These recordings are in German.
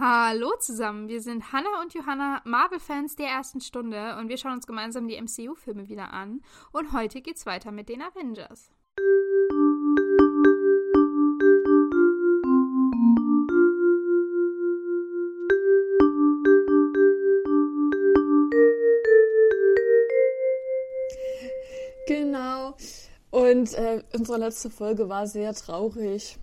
Hallo zusammen, wir sind Hannah und Johanna, Marvel-Fans der ersten Stunde und wir schauen uns gemeinsam die MCU-Filme wieder an. Und heute geht's weiter mit den Avengers. Genau. Und äh, unsere letzte Folge war sehr traurig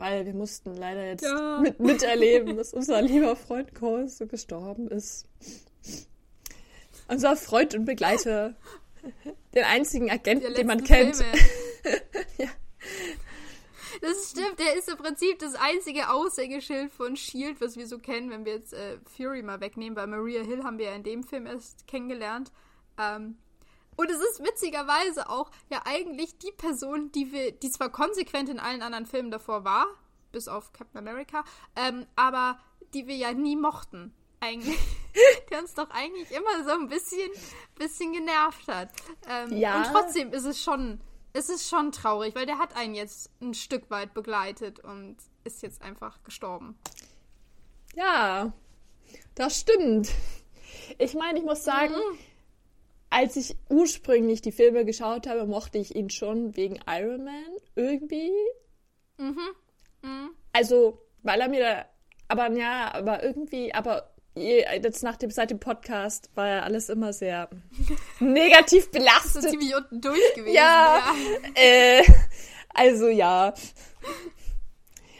weil wir mussten leider jetzt ja. mit, miterleben, dass unser lieber Freund Cole so gestorben ist. Unser Freund und Begleiter. Den einzigen Agenten, den man kennt. ja. Das stimmt, der ist im Prinzip das einzige Aushängeschild von Shield, was wir so kennen, wenn wir jetzt äh, Fury mal wegnehmen, weil Maria Hill haben wir ja in dem Film erst kennengelernt. Ähm, und es ist witzigerweise auch ja eigentlich die Person, die wir, die zwar konsequent in allen anderen Filmen davor war, bis auf Captain America, ähm, aber die wir ja nie mochten. Eigentlich. die uns doch eigentlich immer so ein bisschen, bisschen genervt hat. Ähm, ja. Und trotzdem ist es schon, ist es schon traurig, weil der hat einen jetzt ein Stück weit begleitet und ist jetzt einfach gestorben. Ja, das stimmt. Ich meine, ich muss sagen, mhm als ich ursprünglich die Filme geschaut habe, mochte ich ihn schon wegen Iron Man irgendwie. Mhm. mhm. Also, weil er mir da, aber ja, aber irgendwie, aber jetzt nach dem, seit dem Podcast war ja alles immer sehr negativ belastet. So ziemlich unten durch gewesen. Ja, ja. Äh, also ja.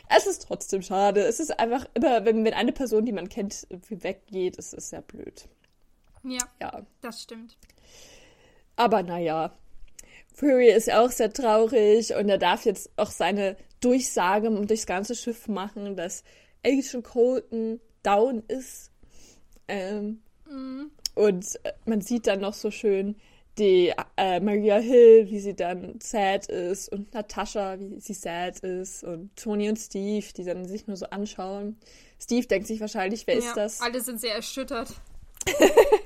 Es ist trotzdem schade. Es ist einfach immer, wenn, wenn eine Person, die man kennt, weggeht, ist es sehr blöd. Ja, ja, das stimmt. Aber naja, Fury ist auch sehr traurig und er darf jetzt auch seine Durchsage durchs ganze Schiff machen, dass Agent Colton down ist. Ähm, mhm. Und man sieht dann noch so schön die äh, Maria Hill, wie sie dann sad ist und Natascha, wie sie sad ist und Tony und Steve, die dann sich nur so anschauen. Steve denkt sich wahrscheinlich, wer ja, ist das? Alle sind sehr erschüttert.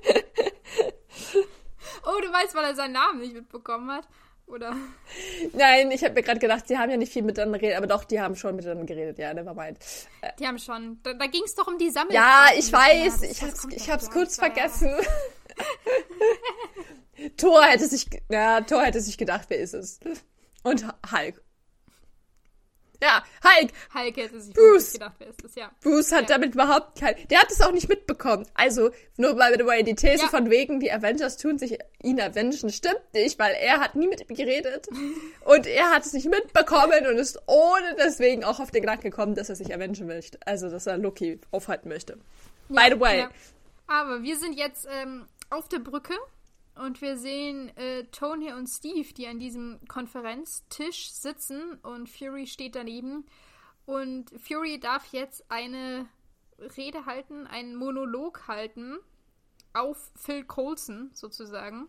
Oh, du weißt, weil er seinen Namen nicht mitbekommen hat? Oder? Nein, ich habe mir gerade gedacht, sie haben ja nicht viel miteinander geredet, aber doch, die haben schon miteinander geredet, ja, never mind. Äh, die haben schon. Da, da ging es doch um die Sammlung. Ja, ich weiß, ja, ich hab's, ich hab's kurz vergessen. Thor hätte sich, ja, Thor hätte sich gedacht, wer ist es? Und Hulk. Ja, Hulk. Hulk hätte sich Bruce. gedacht, wer ist das, ja. Bruce hat ja. damit überhaupt kein. Der hat es auch nicht mitbekommen. Also, nur mal by die These ja. von wegen, die Avengers tun sich ihn avengen, stimmt nicht, weil er hat nie mit ihm geredet. und er hat es nicht mitbekommen und ist ohne deswegen auch auf den Gedanken gekommen, dass er sich avengen möchte. Also, dass er Loki aufhalten möchte. Ja, by the way. Aber wir sind jetzt ähm, auf der Brücke und wir sehen äh, Tony und Steve, die an diesem Konferenztisch sitzen und Fury steht daneben. Und Fury darf jetzt eine Rede halten, einen Monolog halten auf Phil Coulson sozusagen.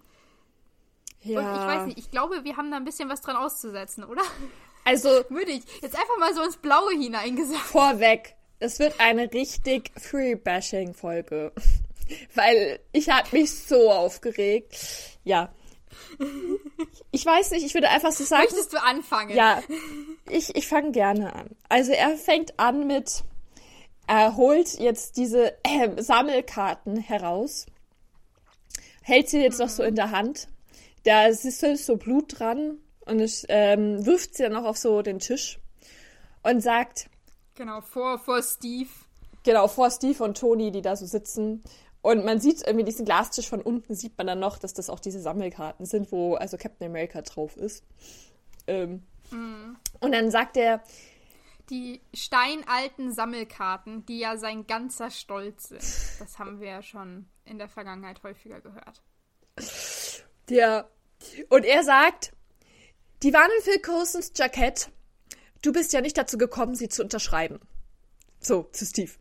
Ja. Und ich weiß nicht, ich glaube, wir haben da ein bisschen was dran auszusetzen, oder? Also. Würde ich jetzt einfach mal so ins Blaue hineingesagt. Vorweg, es wird eine richtig Free-Bashing-Folge. Weil ich habe mich so aufgeregt. Ja. Ich weiß nicht, ich würde einfach so sagen. Möchtest du anfangen? Ja. Ich, ich fange gerne an. Also er fängt an mit, er holt jetzt diese äh, Sammelkarten heraus, hält sie jetzt mhm. noch so in der Hand. Da ist so Blut dran und es, ähm, wirft sie dann auch auf so den Tisch und sagt. Genau, vor, vor Steve. Genau, vor Steve und Tony, die da so sitzen. Und man sieht irgendwie diesen Glastisch von unten, sieht man dann noch, dass das auch diese Sammelkarten sind, wo also Captain America drauf ist. Ähm, mhm. Und dann sagt er. Die steinalten Sammelkarten, die ja sein ganzer Stolz sind. Das haben wir ja schon in der Vergangenheit häufiger gehört. Ja. Und er sagt, die waren in Phil Coulsons Jackett. Du bist ja nicht dazu gekommen, sie zu unterschreiben. So, zu Steve.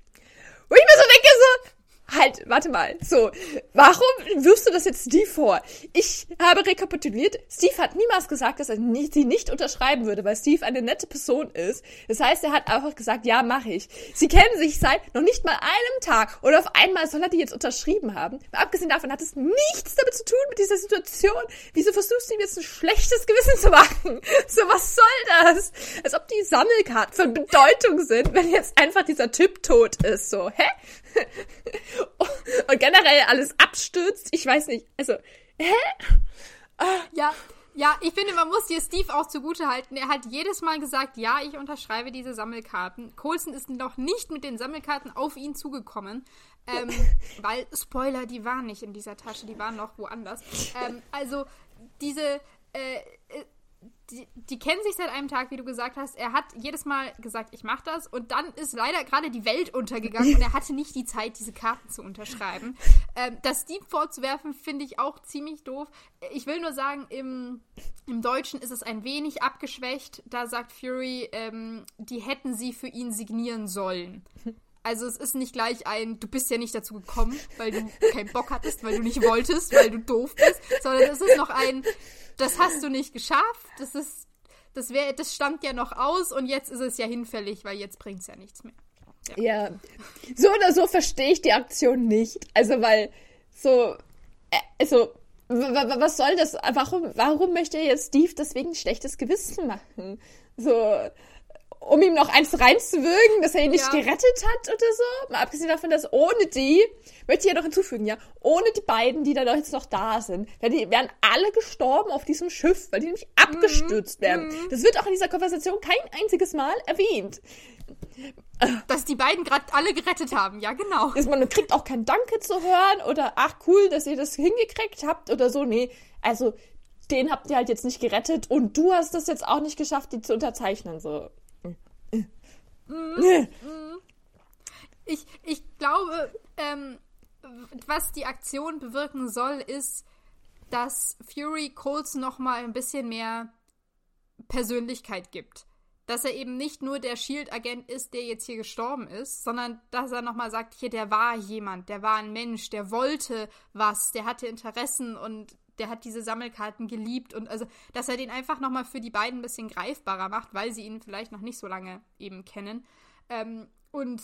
Wo ich mir so denke, so, halt, warte mal. So, warum wirfst du das jetzt Steve vor? Ich habe rekapituliert, Steve hat niemals gesagt, dass er sie nicht unterschreiben würde, weil Steve eine nette Person ist. Das heißt, er hat einfach gesagt, ja, mache ich. Sie kennen sich seit noch nicht mal einem Tag und auf einmal soll er die jetzt unterschrieben haben. Aber abgesehen davon hat es nichts damit zu tun mit dieser Situation. Wieso versuchst du ihm jetzt ein schlechtes Gewissen zu machen? So, was soll das? Als ob die Sammelkarten von Bedeutung sind, wenn jetzt einfach dieser Typ tot ist. So, hä? Und generell alles abstürzt. Ich weiß nicht. Also, hä? Ja, ja, ich finde, man muss dir Steve auch zugute halten. Er hat jedes Mal gesagt, ja, ich unterschreibe diese Sammelkarten. Coulson ist noch nicht mit den Sammelkarten auf ihn zugekommen. Ähm, weil, Spoiler, die waren nicht in dieser Tasche, die waren noch woanders. Ähm, also, diese, äh, äh die, die, kennen sich seit einem Tag, wie du gesagt hast. Er hat jedes Mal gesagt, ich mache das. Und dann ist leider gerade die Welt untergegangen und er hatte nicht die Zeit, diese Karten zu unterschreiben. Ähm, das Steam vorzuwerfen, finde ich auch ziemlich doof. Ich will nur sagen, im, im Deutschen ist es ein wenig abgeschwächt. Da sagt Fury, ähm, die hätten sie für ihn signieren sollen. Also es ist nicht gleich ein, du bist ja nicht dazu gekommen, weil du keinen Bock hattest, weil du nicht wolltest, weil du doof bist, sondern es ist noch ein, das hast du nicht geschafft, das ist, das wäre, das stand ja noch aus und jetzt ist es ja hinfällig, weil jetzt bringt es ja nichts mehr. Ja. ja. So oder so verstehe ich die Aktion nicht. Also, weil so, äh, also, was soll das? Warum, warum möchte jetzt Steve deswegen ein schlechtes Gewissen machen? So, um ihm noch eins reinzuwürgen, dass er ihn nicht ja. gerettet hat oder so. Mal abgesehen davon, dass ohne die, möchte ich ja noch hinzufügen, ja, ohne die beiden, die da jetzt noch da sind, die wären alle gestorben auf diesem Schiff, weil die nämlich abgestürzt mhm. wären. Mhm. Das wird auch in dieser Konversation kein einziges Mal erwähnt. Dass die beiden gerade alle gerettet haben, ja, genau. Dass man kriegt auch kein Danke zu hören oder ach cool, dass ihr das hingekriegt habt oder so. Nee, also den habt ihr halt jetzt nicht gerettet und du hast das jetzt auch nicht geschafft, die zu unterzeichnen. So, Mhm. Ich, ich glaube, ähm, was die Aktion bewirken soll, ist, dass Fury Coles noch mal ein bisschen mehr Persönlichkeit gibt. Dass er eben nicht nur der Shield-Agent ist, der jetzt hier gestorben ist, sondern dass er nochmal sagt, hier, der war jemand, der war ein Mensch, der wollte was, der hatte Interessen und der hat diese Sammelkarten geliebt und also, dass er den einfach nochmal für die beiden ein bisschen greifbarer macht, weil sie ihn vielleicht noch nicht so lange eben kennen. Ähm, und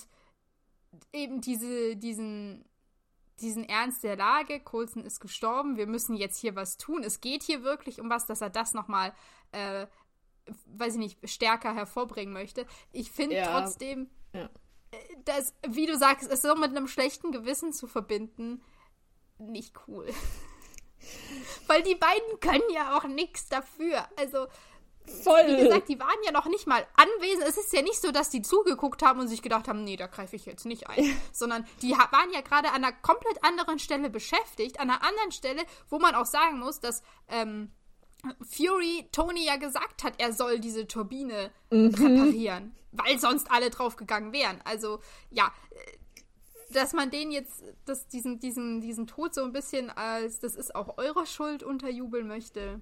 eben diese, diesen, diesen Ernst der Lage, Coulson ist gestorben, wir müssen jetzt hier was tun. Es geht hier wirklich um was, dass er das nochmal, äh, weiß ich nicht, stärker hervorbringen möchte. Ich finde ja. trotzdem, ja. Äh, dass, wie du sagst, es so mit einem schlechten Gewissen zu verbinden, nicht cool. Weil die beiden können ja auch nichts dafür. Also, Voll. wie gesagt, die waren ja noch nicht mal anwesend. Es ist ja nicht so, dass die zugeguckt haben und sich gedacht haben, nee, da greife ich jetzt nicht ein. Sondern die waren ja gerade an einer komplett anderen Stelle beschäftigt. An einer anderen Stelle, wo man auch sagen muss, dass ähm, Fury Tony ja gesagt hat, er soll diese Turbine mhm. reparieren. Weil sonst alle draufgegangen wären. Also, ja, dass man den jetzt, dass diesen, diesen, diesen Tod so ein bisschen als, das ist auch eure Schuld unterjubeln möchte.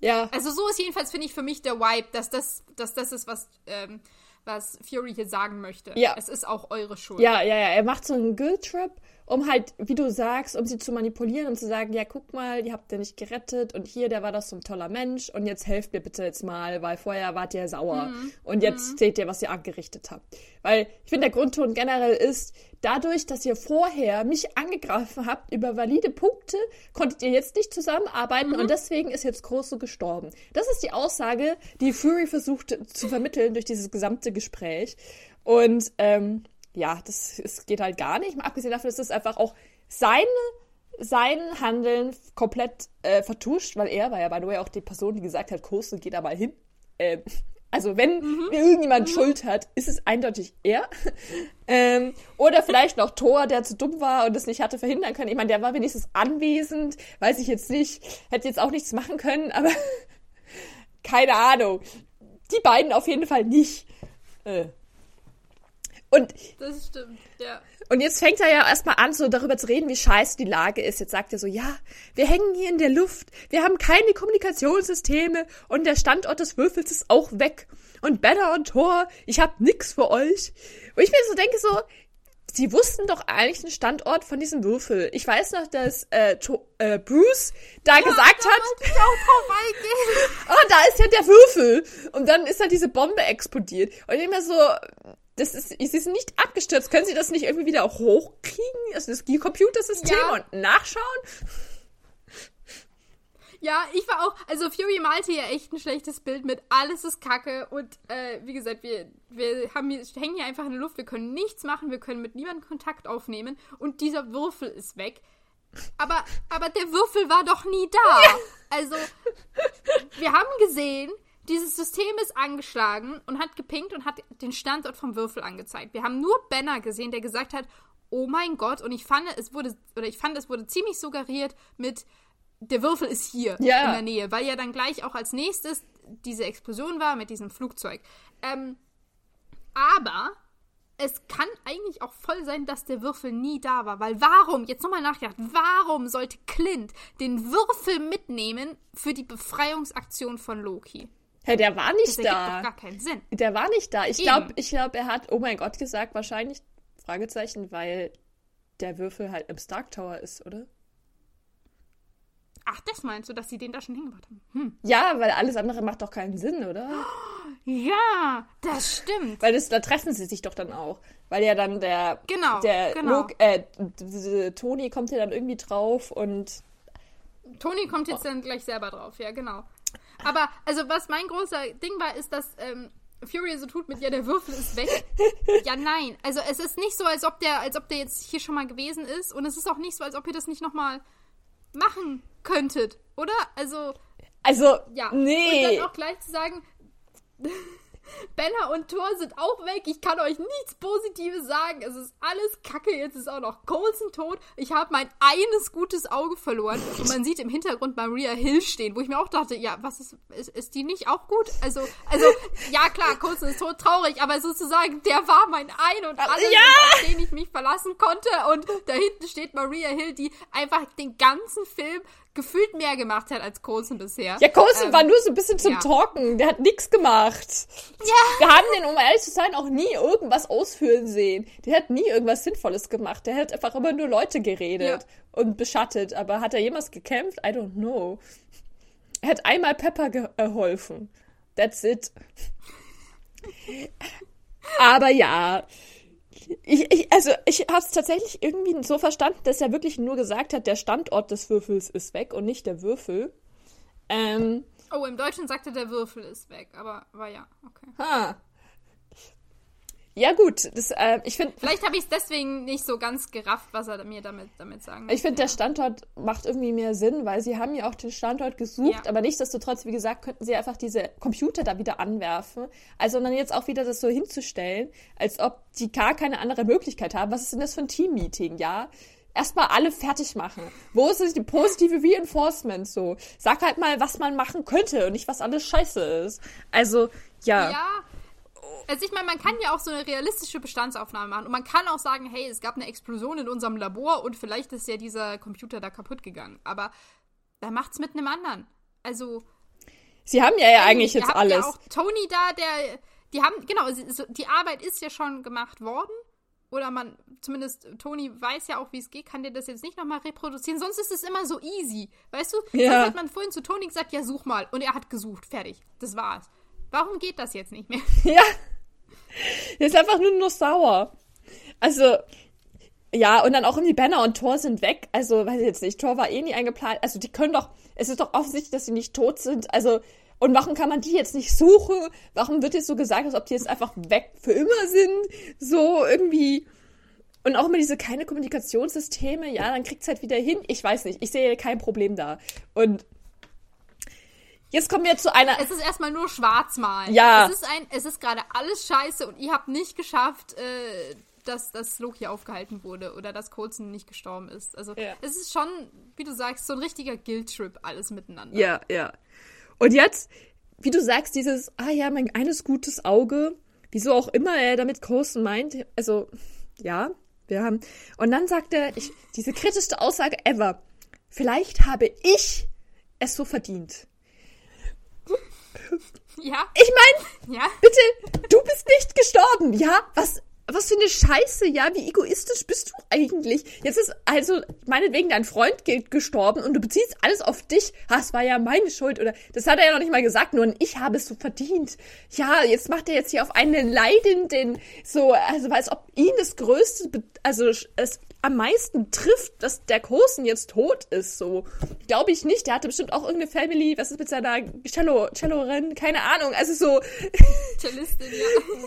Ja. Also so ist jedenfalls, finde ich, für mich der Vibe, dass das, dass das ist, was, ähm, was Fury hier sagen möchte. Ja. Es ist auch eure Schuld. Ja, ja, ja. Er macht so einen Guilt-Trip um halt, wie du sagst, um sie zu manipulieren und zu sagen, ja, guck mal, ihr habt ja nicht gerettet und hier, der war doch so ein toller Mensch und jetzt helft mir bitte jetzt mal, weil vorher wart ihr sauer mhm. und jetzt mhm. seht ihr, was ihr angerichtet habt. Weil ich finde, der Grundton generell ist, dadurch, dass ihr vorher mich angegriffen habt über valide Punkte, konntet ihr jetzt nicht zusammenarbeiten mhm. und deswegen ist jetzt Große gestorben. Das ist die Aussage, die Fury versucht zu vermitteln durch dieses gesamte Gespräch. Und ähm, ja, das, das geht halt gar nicht. Mal abgesehen davon ist es einfach auch seine, sein Handeln komplett äh, vertuscht, weil er war ja by the way auch die Person, die gesagt hat, Koste geht da mal hin. Ähm, also wenn mhm. irgendjemand mhm. Schuld hat, ist es eindeutig er. ähm, oder vielleicht noch Thor, der zu dumm war und es nicht hatte verhindern können. Ich meine, der war wenigstens anwesend, weiß ich jetzt nicht, hätte jetzt auch nichts machen können, aber keine Ahnung. Die beiden auf jeden Fall nicht. Äh, und das stimmt, ja. Und jetzt fängt er ja erstmal an, so darüber zu reden, wie scheiße die Lage ist. Jetzt sagt er so, ja, wir hängen hier in der Luft, wir haben keine Kommunikationssysteme und der Standort des Würfels ist auch weg. Und Better und Thor, ich hab nix für euch. Und ich mir so denke so, sie wussten doch eigentlich den Standort von diesem Würfel. Ich weiß noch, dass äh, to äh, Bruce da ja, gesagt da hat, ich auch oh, da ist ja der Würfel. Und dann ist da diese Bombe explodiert. Und ich immer so, das ist, sie sind nicht abgestürzt. Können Sie das nicht irgendwie wieder hochkriegen? Also das Computersystem ja. und nachschauen? Ja, ich war auch, also Fury malte ja echt ein schlechtes Bild mit alles ist Kacke und äh, wie gesagt, wir, wir haben hier, hängen hier einfach in der Luft, wir können nichts machen, wir können mit niemandem Kontakt aufnehmen und dieser Würfel ist weg. Aber, aber der Würfel war doch nie da. Ja. Also, wir haben gesehen, dieses System ist angeschlagen und hat gepinkt und hat den Standort vom Würfel angezeigt. Wir haben nur Banner gesehen, der gesagt hat, oh mein Gott, und ich fand, es wurde, oder ich fand, es wurde ziemlich suggeriert mit, der Würfel ist hier ja. in der Nähe, weil ja dann gleich auch als nächstes diese Explosion war mit diesem Flugzeug. Ähm, aber es kann eigentlich auch voll sein, dass der Würfel nie da war. Weil warum, jetzt nochmal nachgedacht, warum sollte Clint den Würfel mitnehmen für die Befreiungsaktion von Loki? Hey, der war nicht das da. Doch gar keinen Sinn. Der war nicht da. Ich glaube, ich glaub, er hat, oh mein Gott, gesagt, wahrscheinlich, Fragezeichen, weil der Würfel halt im Stark Tower ist, oder? Ach, das meinst du, dass sie den da schon hingebracht haben? Hm. Ja, weil alles andere macht doch keinen Sinn, oder? Ja, das stimmt. Weil das, da treffen sie sich doch dann auch. Weil ja dann der. Genau. Der genau. Luke, äh, Toni kommt ja dann irgendwie drauf und. Toni kommt jetzt oh. dann gleich selber drauf, ja, genau. Aber, also, was mein großer Ding war, ist, dass ähm, Fury so tut mit, ja, der Würfel ist weg. ja, nein. Also, es ist nicht so, als ob der, als ob der jetzt hier schon mal gewesen ist. Und es ist auch nicht so, als ob ihr das nicht nochmal machen könntet, oder? Also. Also, ja. nee. Und dann auch gleich zu sagen, Banner und Thor sind auch weg. Ich kann euch nichts Positives sagen. Es ist alles Kacke. Jetzt ist auch noch Coulson tot. Ich habe mein eines gutes Auge verloren. Und man sieht im Hintergrund Maria Hill stehen, wo ich mir auch dachte, ja, was ist, ist, ist die nicht auch gut? Also, also, ja klar, Coulson ist tot traurig, aber sozusagen, der war mein Ein und alles, ja! auf den ich mich verlassen konnte. Und da hinten steht Maria Hill, die einfach den ganzen Film gefühlt mehr gemacht hat als Coulson bisher. Ja, Coulson ähm, war nur so ein bisschen zum ja. Talken. Der hat nichts gemacht. Ja. Wir haben den, um ehrlich zu sein, auch nie irgendwas ausführen sehen. Der hat nie irgendwas Sinnvolles gemacht. Der hat einfach immer nur Leute geredet ja. und beschattet. Aber hat er jemals gekämpft? I don't know. Er hat einmal Pepper geholfen. That's it. Aber ja, ich, ich, also ich habe es tatsächlich irgendwie so verstanden, dass er wirklich nur gesagt hat, der Standort des Würfels ist weg und nicht der Würfel. Ähm, oh, im Deutschen sagte der Würfel ist weg, aber war ja, okay. Ha. Ja, gut. Das, äh, ich find, Vielleicht habe ich es deswegen nicht so ganz gerafft, was er mir damit, damit sagen will. Ich finde, ja. der Standort macht irgendwie mehr Sinn, weil sie haben ja auch den Standort gesucht, ja. aber nichtsdestotrotz, wie gesagt, könnten sie einfach diese Computer da wieder anwerfen. Also dann jetzt auch wieder das so hinzustellen, als ob die gar keine andere Möglichkeit haben. Was ist denn das für ein Team-Meeting, ja? erstmal alle fertig machen. Wo ist die positive Reinforcement so? Sag halt mal, was man machen könnte und nicht, was alles scheiße ist. Also, ja. Ja, also ich meine, man kann ja auch so eine realistische Bestandsaufnahme machen und man kann auch sagen, hey, es gab eine Explosion in unserem Labor und vielleicht ist ja dieser Computer da kaputt gegangen. Aber da macht's mit einem anderen. Also Sie haben ja, ja eigentlich jetzt alles. Ja auch Tony da, der die haben genau, die Arbeit ist ja schon gemacht worden oder man, zumindest Tony weiß ja auch, wie es geht, kann dir das jetzt nicht nochmal reproduzieren. Sonst ist es immer so easy. Weißt du? Ja. Sonst hat man vorhin zu Tony gesagt, ja, such mal. Und er hat gesucht. Fertig. Das war's. Warum geht das jetzt nicht mehr? Ja. Der ist einfach nur noch sauer. Also, ja, und dann auch irgendwie Banner und Thor sind weg. Also, weiß ich jetzt nicht, Thor war eh nie eingeplant. Also, die können doch, es ist doch offensichtlich, dass sie nicht tot sind. Also, und warum kann man die jetzt nicht suchen? Warum wird jetzt so gesagt, als ob die jetzt einfach weg für immer sind? So irgendwie. Und auch immer diese keine Kommunikationssysteme, ja, dann kriegt's halt wieder hin. Ich weiß nicht, ich sehe kein Problem da. Und Jetzt kommen wir zu einer. Es ist erstmal nur Schwarzmalen. Ja. Es ist ein, es ist gerade alles scheiße und ihr habt nicht geschafft, äh, dass, dass Loki aufgehalten wurde oder dass Coulson nicht gestorben ist. Also ja. es ist schon, wie du sagst, so ein richtiger Guilt-Trip, alles miteinander. Ja, ja. Und jetzt, wie du sagst, dieses, ah ja, mein eines gutes Auge, wieso auch immer er damit Coulson meint, also, ja, wir haben. Und dann sagt er, ich, diese kritischste Aussage ever. Vielleicht habe ich es so verdient. Ja. Ich meine, ja. bitte, du bist nicht gestorben, ja? Was, was für eine Scheiße, ja, wie egoistisch bist du eigentlich? Jetzt ist also meinetwegen dein Freund gestorben und du beziehst alles auf dich. Das war ja meine Schuld oder das hat er ja noch nicht mal gesagt, nur ich habe es so verdient. Ja, jetzt macht er jetzt hier auf einen Leidenden so, also als ob ihn das größte, also es am meisten trifft, dass der Kosen jetzt tot ist, so. Glaube ich nicht. Der hatte bestimmt auch irgendeine Family, was ist mit seiner Cello, Cellorin, keine Ahnung, also so. Cellistin,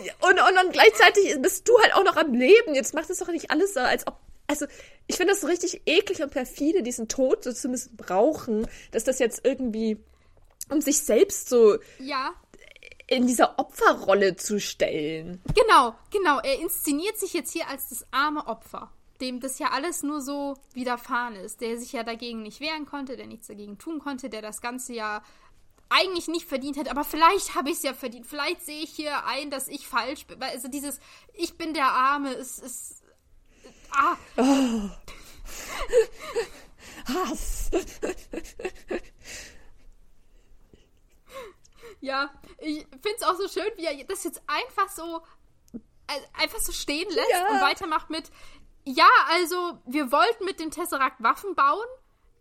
ja. Und, und dann gleichzeitig bist du halt auch noch am Leben. Jetzt macht es doch nicht alles so, als ob also ich finde das so richtig eklig und perfide, diesen Tod so zu missbrauchen, dass das jetzt irgendwie um sich selbst so ja. in dieser Opferrolle zu stellen. Genau, genau. Er inszeniert sich jetzt hier als das arme Opfer dem das ja alles nur so widerfahren ist, der sich ja dagegen nicht wehren konnte, der nichts dagegen tun konnte, der das Ganze ja eigentlich nicht verdient hat, aber vielleicht habe ich es ja verdient. Vielleicht sehe ich hier ein, dass ich falsch bin. Also dieses Ich bin der Arme ist. ist ah. Oh. Hass. ja, ich finde es auch so schön, wie er das jetzt einfach so äh, einfach so stehen lässt ja. und weitermacht mit ja, also wir wollten mit dem Tesseract Waffen bauen.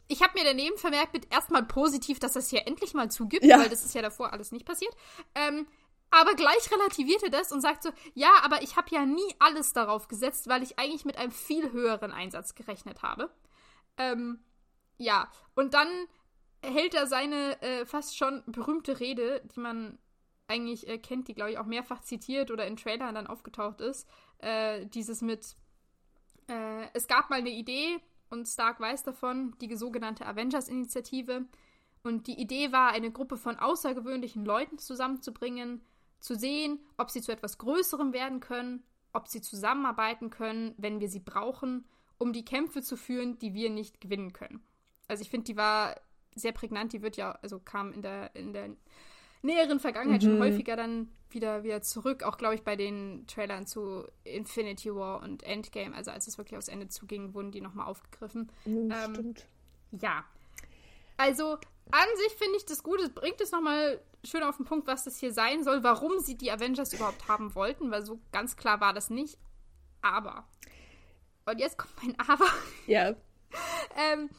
Ich habe mir daneben vermerkt, mit erstmal positiv, dass das hier endlich mal zugibt, ja. weil das ist ja davor alles nicht passiert. Ähm, aber gleich relativiert er das und sagt so, ja, aber ich habe ja nie alles darauf gesetzt, weil ich eigentlich mit einem viel höheren Einsatz gerechnet habe. Ähm, ja, und dann hält er seine äh, fast schon berühmte Rede, die man eigentlich äh, kennt, die, glaube ich, auch mehrfach zitiert oder in Trailern dann aufgetaucht ist. Äh, dieses mit, äh, es gab mal eine Idee, und Stark weiß davon, die sogenannte Avengers-Initiative. Und die Idee war, eine Gruppe von außergewöhnlichen Leuten zusammenzubringen, zu sehen, ob sie zu etwas Größerem werden können, ob sie zusammenarbeiten können, wenn wir sie brauchen, um die Kämpfe zu führen, die wir nicht gewinnen können. Also ich finde, die war sehr prägnant, die wird ja, also kam in der, in der näheren Vergangenheit mhm. schon häufiger dann wieder, wieder zurück. Auch, glaube ich, bei den Trailern zu Infinity War und Endgame, also als es wirklich aufs Ende zuging, wurden die nochmal aufgegriffen. Mhm, ähm, stimmt. Ja. Also, an sich finde ich das gut. Es bringt es nochmal schön auf den Punkt, was das hier sein soll, warum sie die Avengers überhaupt haben wollten, weil so ganz klar war das nicht. Aber. Und jetzt kommt mein Aber. Ja. ähm,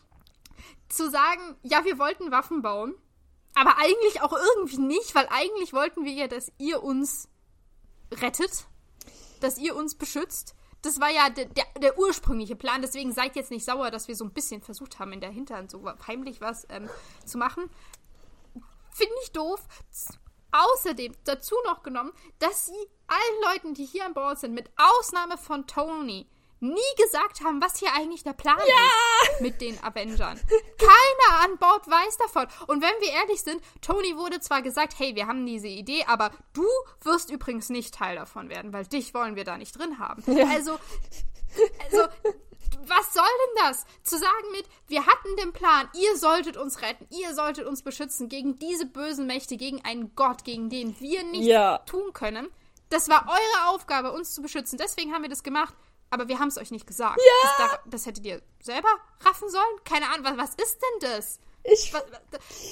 zu sagen, ja, wir wollten Waffen bauen aber eigentlich auch irgendwie nicht, weil eigentlich wollten wir ja, dass ihr uns rettet, dass ihr uns beschützt. Das war ja der, der, der, ursprüngliche Plan. Deswegen seid jetzt nicht sauer, dass wir so ein bisschen versucht haben, in der Hinterhand so heimlich was ähm, zu machen. Finde ich doof. Außerdem dazu noch genommen, dass sie allen Leuten, die hier an Bord sind, mit Ausnahme von Tony, nie gesagt haben, was hier eigentlich der Plan ja! ist mit den Avengern. Keiner an Bord weiß davon. Und wenn wir ehrlich sind, Tony wurde zwar gesagt, hey, wir haben diese Idee, aber du wirst übrigens nicht Teil davon werden, weil dich wollen wir da nicht drin haben. Ja. Also, also was soll denn das? Zu sagen mit, wir hatten den Plan, ihr solltet uns retten, ihr solltet uns beschützen gegen diese bösen Mächte, gegen einen Gott, gegen den wir nichts ja. tun können. Das war eure Aufgabe, uns zu beschützen. Deswegen haben wir das gemacht aber wir haben es euch nicht gesagt. Ja! Das, das, hättet ihr selber raffen sollen? Keine Ahnung, was, was ist denn das? Ich was,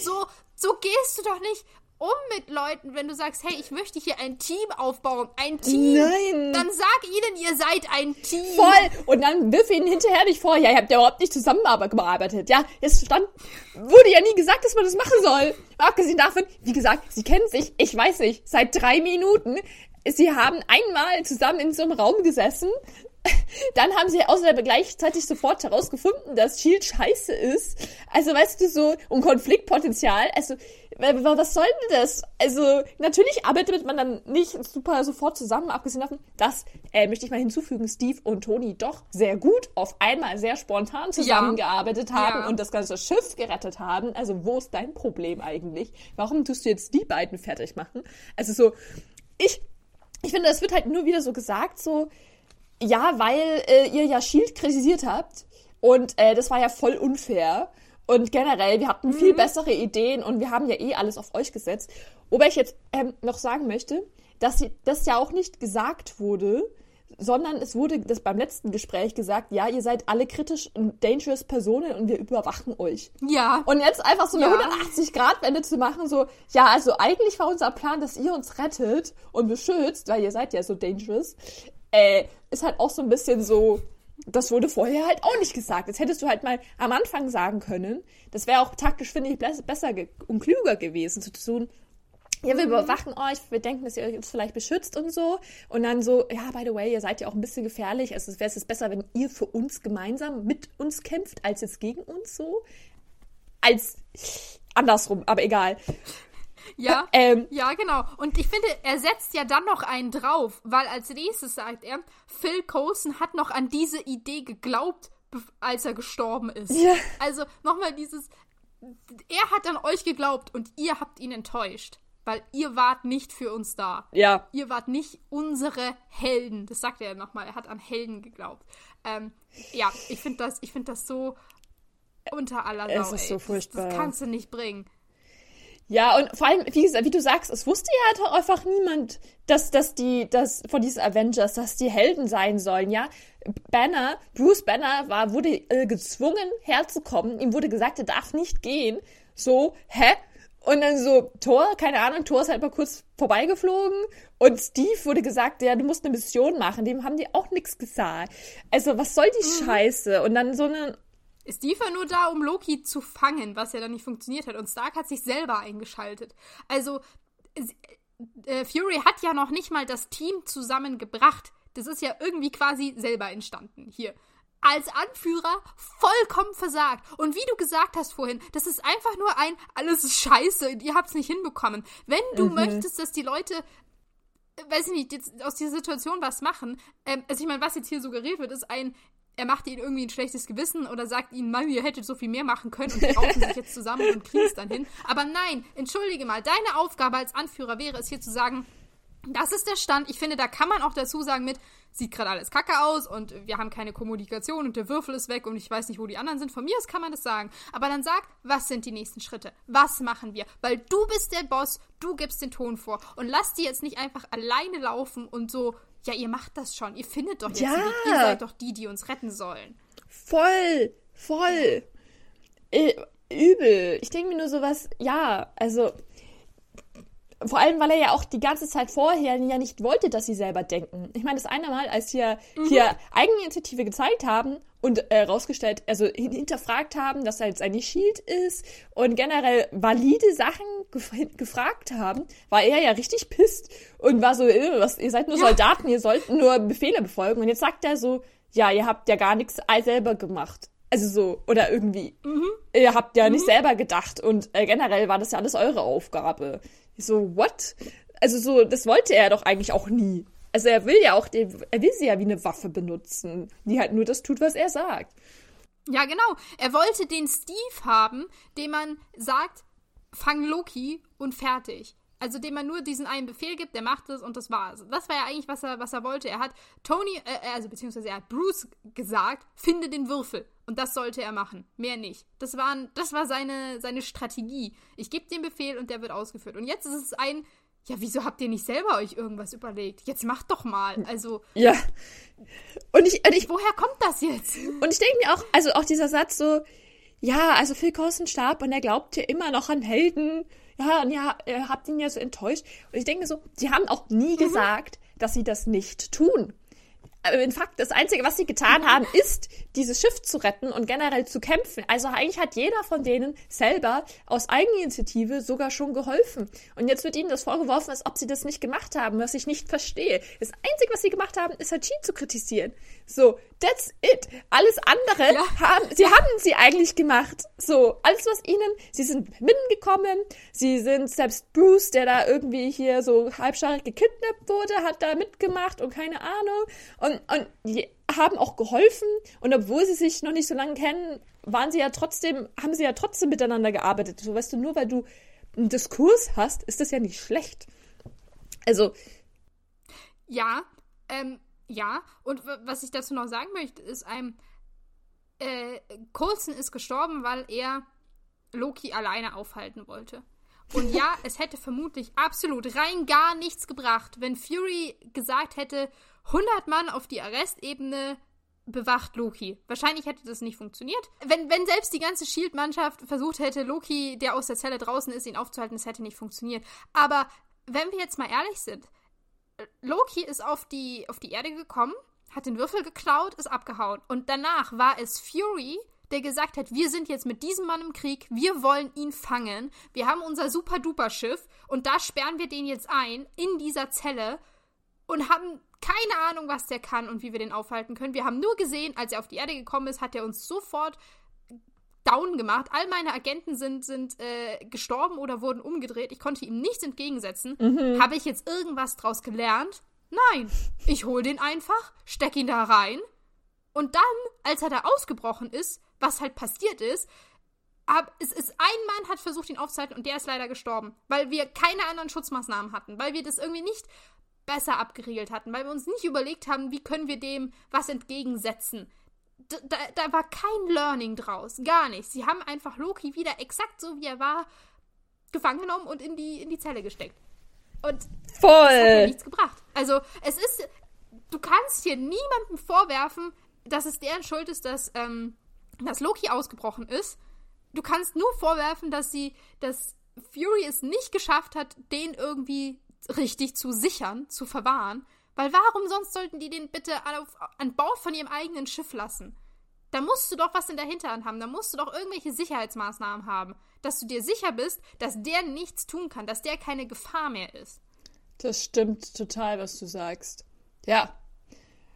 so, so gehst du doch nicht um mit Leuten, wenn du sagst, hey, ich möchte hier ein Team aufbauen. Ein Team. Nein. Dann sag ihnen, ihr seid ein Team. Voll. Und dann wirf ihnen hinterher nicht vor, ja, ihr habt ja überhaupt nicht zusammengearbeitet. Ja, es stand, wurde ja nie gesagt, dass man das machen soll. Abgesehen davon, wie gesagt, sie kennen sich, ich weiß nicht, seit drei Minuten. Sie haben einmal zusammen in so einem Raum gesessen, dann haben sie außerdem gleichzeitig sofort herausgefunden, dass Shield scheiße ist. Also, weißt du, so, um Konfliktpotenzial. Also, was soll denn das? Also, natürlich arbeitet man dann nicht super sofort zusammen, abgesehen davon, dass, äh, möchte ich mal hinzufügen, Steve und Tony doch sehr gut auf einmal sehr spontan zusammengearbeitet ja. haben ja. und das ganze Schiff gerettet haben. Also, wo ist dein Problem eigentlich? Warum tust du jetzt die beiden fertig machen? Also, so, ich, ich finde, das wird halt nur wieder so gesagt, so, ja, weil äh, ihr ja Shield kritisiert habt. Und äh, das war ja voll unfair. Und generell, wir hatten viel mhm. bessere Ideen und wir haben ja eh alles auf euch gesetzt. Wobei ich jetzt ähm, noch sagen möchte, dass das ja auch nicht gesagt wurde, sondern es wurde das beim letzten Gespräch gesagt, ja, ihr seid alle kritisch und dangerous Personen und wir überwachen euch. Ja. Und jetzt einfach so eine ja. 180-Grad-Wende zu machen, so, ja, also eigentlich war unser Plan, dass ihr uns rettet und beschützt, weil ihr seid ja so dangerous. Äh, ist halt auch so ein bisschen so, das wurde vorher halt auch nicht gesagt. Das hättest du halt mal am Anfang sagen können. Das wäre auch taktisch, finde ich, besser und klüger gewesen zu tun. Ja, wir mhm. überwachen euch, wir denken, dass ihr euch jetzt vielleicht beschützt und so. Und dann so, ja, by the way, ihr seid ja auch ein bisschen gefährlich. Also wäre es besser, wenn ihr für uns gemeinsam mit uns kämpft, als jetzt gegen uns so. Als andersrum, aber egal. Ja, ähm, ja, genau. Und ich finde, er setzt ja dann noch einen drauf, weil als nächstes sagt er, Phil Coulson hat noch an diese Idee geglaubt, als er gestorben ist. Ja. Also nochmal dieses, er hat an euch geglaubt und ihr habt ihn enttäuscht. Weil ihr wart nicht für uns da. Ja. Ihr wart nicht unsere Helden. Das sagt er ja nochmal. Er hat an Helden geglaubt. Ähm, ja, ich finde das, find das so unter aller Sau. Es ist so furchtbar. Das, das kannst du nicht bringen. Ja, und vor allem, wie, wie du sagst, es wusste ja halt einfach niemand, dass, dass die, dass von diesen Avengers, dass die Helden sein sollen, ja. Banner, Bruce Banner war, wurde äh, gezwungen herzukommen. Ihm wurde gesagt, er darf nicht gehen. So, hä? Und dann so, Thor, keine Ahnung, Thor ist halt mal kurz vorbeigeflogen. Und Steve wurde gesagt, ja, du musst eine Mission machen. Dem haben die auch nichts gesagt. Also, was soll die mhm. Scheiße? Und dann so eine ist Steve nur da, um Loki zu fangen, was ja dann nicht funktioniert hat. Und Stark hat sich selber eingeschaltet. Also, äh, Fury hat ja noch nicht mal das Team zusammengebracht. Das ist ja irgendwie quasi selber entstanden. Hier. Als Anführer vollkommen versagt. Und wie du gesagt hast vorhin, das ist einfach nur ein, alles ist scheiße, ihr habt's nicht hinbekommen. Wenn du mhm. möchtest, dass die Leute äh, weiß ich nicht, jetzt aus dieser Situation was machen. Ähm, also ich meine, was jetzt hier suggeriert wird, ist ein, er macht ihnen irgendwie ein schlechtes Gewissen oder sagt ihnen, Mann, ihr hättet so viel mehr machen können und die raufen sich jetzt zusammen und kriegen es dann hin. Aber nein, entschuldige mal, deine Aufgabe als Anführer wäre es hier zu sagen, das ist der Stand. Ich finde, da kann man auch dazu sagen mit, sieht gerade alles kacke aus und wir haben keine Kommunikation und der Würfel ist weg und ich weiß nicht, wo die anderen sind. Von mir aus kann man das sagen. Aber dann sag, was sind die nächsten Schritte? Was machen wir? Weil du bist der Boss, du gibst den Ton vor und lass die jetzt nicht einfach alleine laufen und so ja, ihr macht das schon. Ihr findet doch jetzt ja. Weg. Ihr seid doch die, die uns retten sollen. Voll, voll. Äh, übel. Ich denke mir nur sowas, ja, also vor allem, weil er ja auch die ganze Zeit vorher ja nicht wollte, dass sie selber denken. Ich meine, das eine Mal, als sie mhm. hier Eigeninitiative gezeigt haben und äh, rausgestellt, also hinterfragt haben, dass er jetzt eine Shield ist und generell valide Sachen gef gefragt haben, war er ja richtig pisst und war so, äh, was, ihr seid nur ja. Soldaten, ihr sollt nur Befehle befolgen. Und jetzt sagt er so, ja, ihr habt ja gar nichts selber gemacht. Also so, oder irgendwie, mhm. ihr habt ja mhm. nicht selber gedacht und äh, generell war das ja alles eure Aufgabe. Ich so, what? Also so, das wollte er doch eigentlich auch nie. Also er will ja auch, er will sie ja wie eine Waffe benutzen, die halt nur das tut, was er sagt. Ja, genau. Er wollte den Steve haben, dem man sagt, fang Loki und fertig. Also dem man nur diesen einen Befehl gibt, der macht es und das war's. Das war ja eigentlich, was er, was er wollte. Er hat Tony, äh, also beziehungsweise er hat Bruce gesagt, finde den Würfel. Und das sollte er machen. Mehr nicht. Das, waren, das war seine, seine Strategie. Ich gebe den Befehl und der wird ausgeführt. Und jetzt ist es ein, ja, wieso habt ihr nicht selber euch irgendwas überlegt? Jetzt macht doch mal. Also. Ja. Und ich, und ich woher kommt das jetzt? Und ich denke mir auch, also auch dieser Satz so, ja, also Phil Coulson starb und er glaubt ja immer noch an Helden ja, und ja, ihr habt ihn ja so enttäuscht. Und ich denke so, sie haben auch nie mhm. gesagt, dass sie das nicht tun in Fakt, das Einzige, was sie getan haben, ist, dieses Schiff zu retten und generell zu kämpfen. Also eigentlich hat jeder von denen selber aus Eigeninitiative sogar schon geholfen. Und jetzt wird ihnen das vorgeworfen, als ob sie das nicht gemacht haben, was ich nicht verstehe. Das Einzige, was sie gemacht haben, ist Cheat zu kritisieren. So, that's it. Alles andere ja. haben, sie haben sie eigentlich gemacht. So, alles, was ihnen, sie sind mitgekommen, sie sind selbst Bruce, der da irgendwie hier so halbscharig gekidnappt wurde, hat da mitgemacht und keine Ahnung. Und, und die haben auch geholfen. Und obwohl sie sich noch nicht so lange kennen, waren sie ja trotzdem, haben sie ja trotzdem miteinander gearbeitet. So, weißt du, nur weil du einen Diskurs hast, ist das ja nicht schlecht. Also. Ja, ähm, ja, und was ich dazu noch sagen möchte, ist ein, äh, Coulson ist gestorben, weil er Loki alleine aufhalten wollte. Und ja, es hätte vermutlich absolut rein gar nichts gebracht, wenn Fury gesagt hätte, 100 Mann auf die Arrestebene bewacht Loki. Wahrscheinlich hätte das nicht funktioniert. Wenn, wenn selbst die ganze Shield-Mannschaft versucht hätte, Loki, der aus der Zelle draußen ist, ihn aufzuhalten, es hätte nicht funktioniert. Aber wenn wir jetzt mal ehrlich sind, Loki ist auf die, auf die Erde gekommen, hat den Würfel geklaut, ist abgehauen. Und danach war es Fury, der gesagt hat, wir sind jetzt mit diesem Mann im Krieg, wir wollen ihn fangen, wir haben unser super-duper-Schiff und da sperren wir den jetzt ein in dieser Zelle und haben keine Ahnung, was der kann und wie wir den aufhalten können. Wir haben nur gesehen, als er auf die Erde gekommen ist, hat er uns sofort down gemacht. All meine Agenten sind, sind äh, gestorben oder wurden umgedreht. Ich konnte ihm nichts entgegensetzen. Mhm. Habe ich jetzt irgendwas draus gelernt? Nein. Ich hole den einfach, steck ihn da rein. Und dann, als er da ausgebrochen ist, was halt passiert ist, ab, es ist ein Mann hat versucht, ihn aufzuhalten und der ist leider gestorben, weil wir keine anderen Schutzmaßnahmen hatten, weil wir das irgendwie nicht besser abgeriegelt hatten, weil wir uns nicht überlegt haben, wie können wir dem was entgegensetzen. Da, da, da war kein Learning draus, gar nichts. Sie haben einfach Loki wieder exakt so, wie er war, gefangen genommen und in die, in die Zelle gesteckt. Und Voll. das hat mir nichts gebracht. Also, es ist, du kannst hier niemandem vorwerfen, dass es deren Schuld ist, dass ähm, dass Loki ausgebrochen ist. Du kannst nur vorwerfen, dass sie, dass Fury es nicht geschafft hat, den irgendwie richtig zu sichern, zu verwahren. Weil warum sonst sollten die den bitte auf, an Bord von ihrem eigenen Schiff lassen? Da musst du doch was in der Hinterhand haben. Da musst du doch irgendwelche Sicherheitsmaßnahmen haben. Dass du dir sicher bist, dass der nichts tun kann, dass der keine Gefahr mehr ist. Das stimmt total, was du sagst. Ja.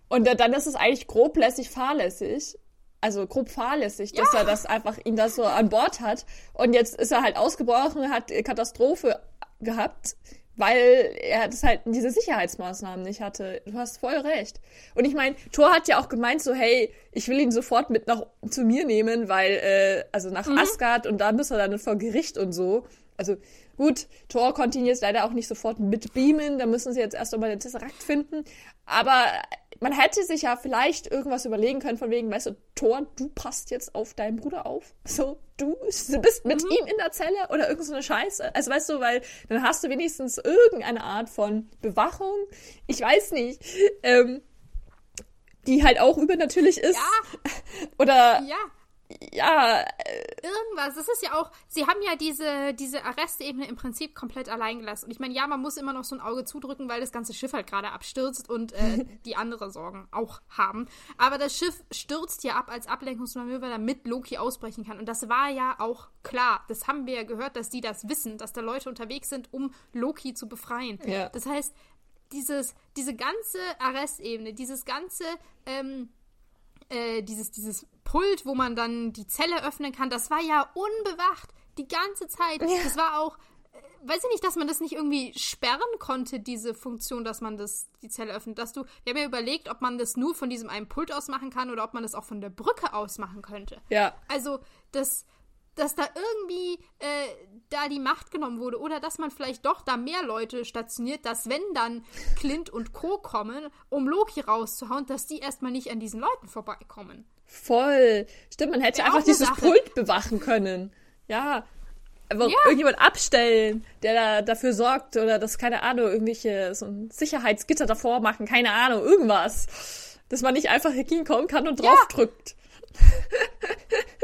Und dann ist es eigentlich groblässig fahrlässig, also grob fahrlässig, dass ja. er das einfach ihn das so an Bord hat. Und jetzt ist er halt ausgebrochen, hat Katastrophe gehabt, weil er das halt diese Sicherheitsmaßnahmen nicht hatte. Du hast voll recht. Und ich meine, Thor hat ja auch gemeint so, hey, ich will ihn sofort mit nach zu mir nehmen, weil äh, also nach mhm. Asgard und da muss er dann vor Gericht und so. Also gut, Thor konnte ihn jetzt leider auch nicht sofort mitbeamen, da müssen sie jetzt erst einmal den Tesseract finden. Aber man hätte sich ja vielleicht irgendwas überlegen können, von wegen, weißt du, Thor, du passt jetzt auf deinen Bruder auf. So, du bist mit mhm. ihm in der Zelle oder irgend so eine Scheiße. Also weißt du, weil dann hast du wenigstens irgendeine Art von Bewachung. Ich weiß nicht. Ähm, die halt auch übernatürlich ist. Ja. Oder ja ja. Irgendwas. Das ist ja auch, sie haben ja diese, diese Arrestebene im Prinzip komplett allein gelassen. Und ich meine, ja, man muss immer noch so ein Auge zudrücken, weil das ganze Schiff halt gerade abstürzt und äh, die andere Sorgen auch haben. Aber das Schiff stürzt ja ab als Ablenkungsmanöver, damit Loki ausbrechen kann. Und das war ja auch klar. Das haben wir ja gehört, dass die das wissen, dass da Leute unterwegs sind, um Loki zu befreien. Ja. Das heißt, dieses, diese ganze Arrestebene, dieses ganze, ähm, äh, dieses, dieses Pult, wo man dann die Zelle öffnen kann, das war ja unbewacht die ganze Zeit. Ja. Das war auch, äh, weiß ich nicht, dass man das nicht irgendwie sperren konnte, diese Funktion, dass man das, die Zelle öffnet. Dass du, wir haben ja überlegt, ob man das nur von diesem einen Pult aus machen kann oder ob man das auch von der Brücke aus machen könnte. Ja. Also, das, dass da irgendwie äh, da die Macht genommen wurde oder dass man vielleicht doch da mehr Leute stationiert, dass wenn dann Clint und Co. kommen, um Loki rauszuhauen, dass die erstmal nicht an diesen Leuten vorbeikommen. Voll. Stimmt, man hätte einfach dieses Sache. Pult bewachen können. Ja. Aber ja. irgendjemand abstellen, der da dafür sorgt oder das, keine Ahnung, irgendwelche, so ein Sicherheitsgitter davor machen, keine Ahnung, irgendwas. Dass man nicht einfach hinkommen kann und draufdrückt. Ja.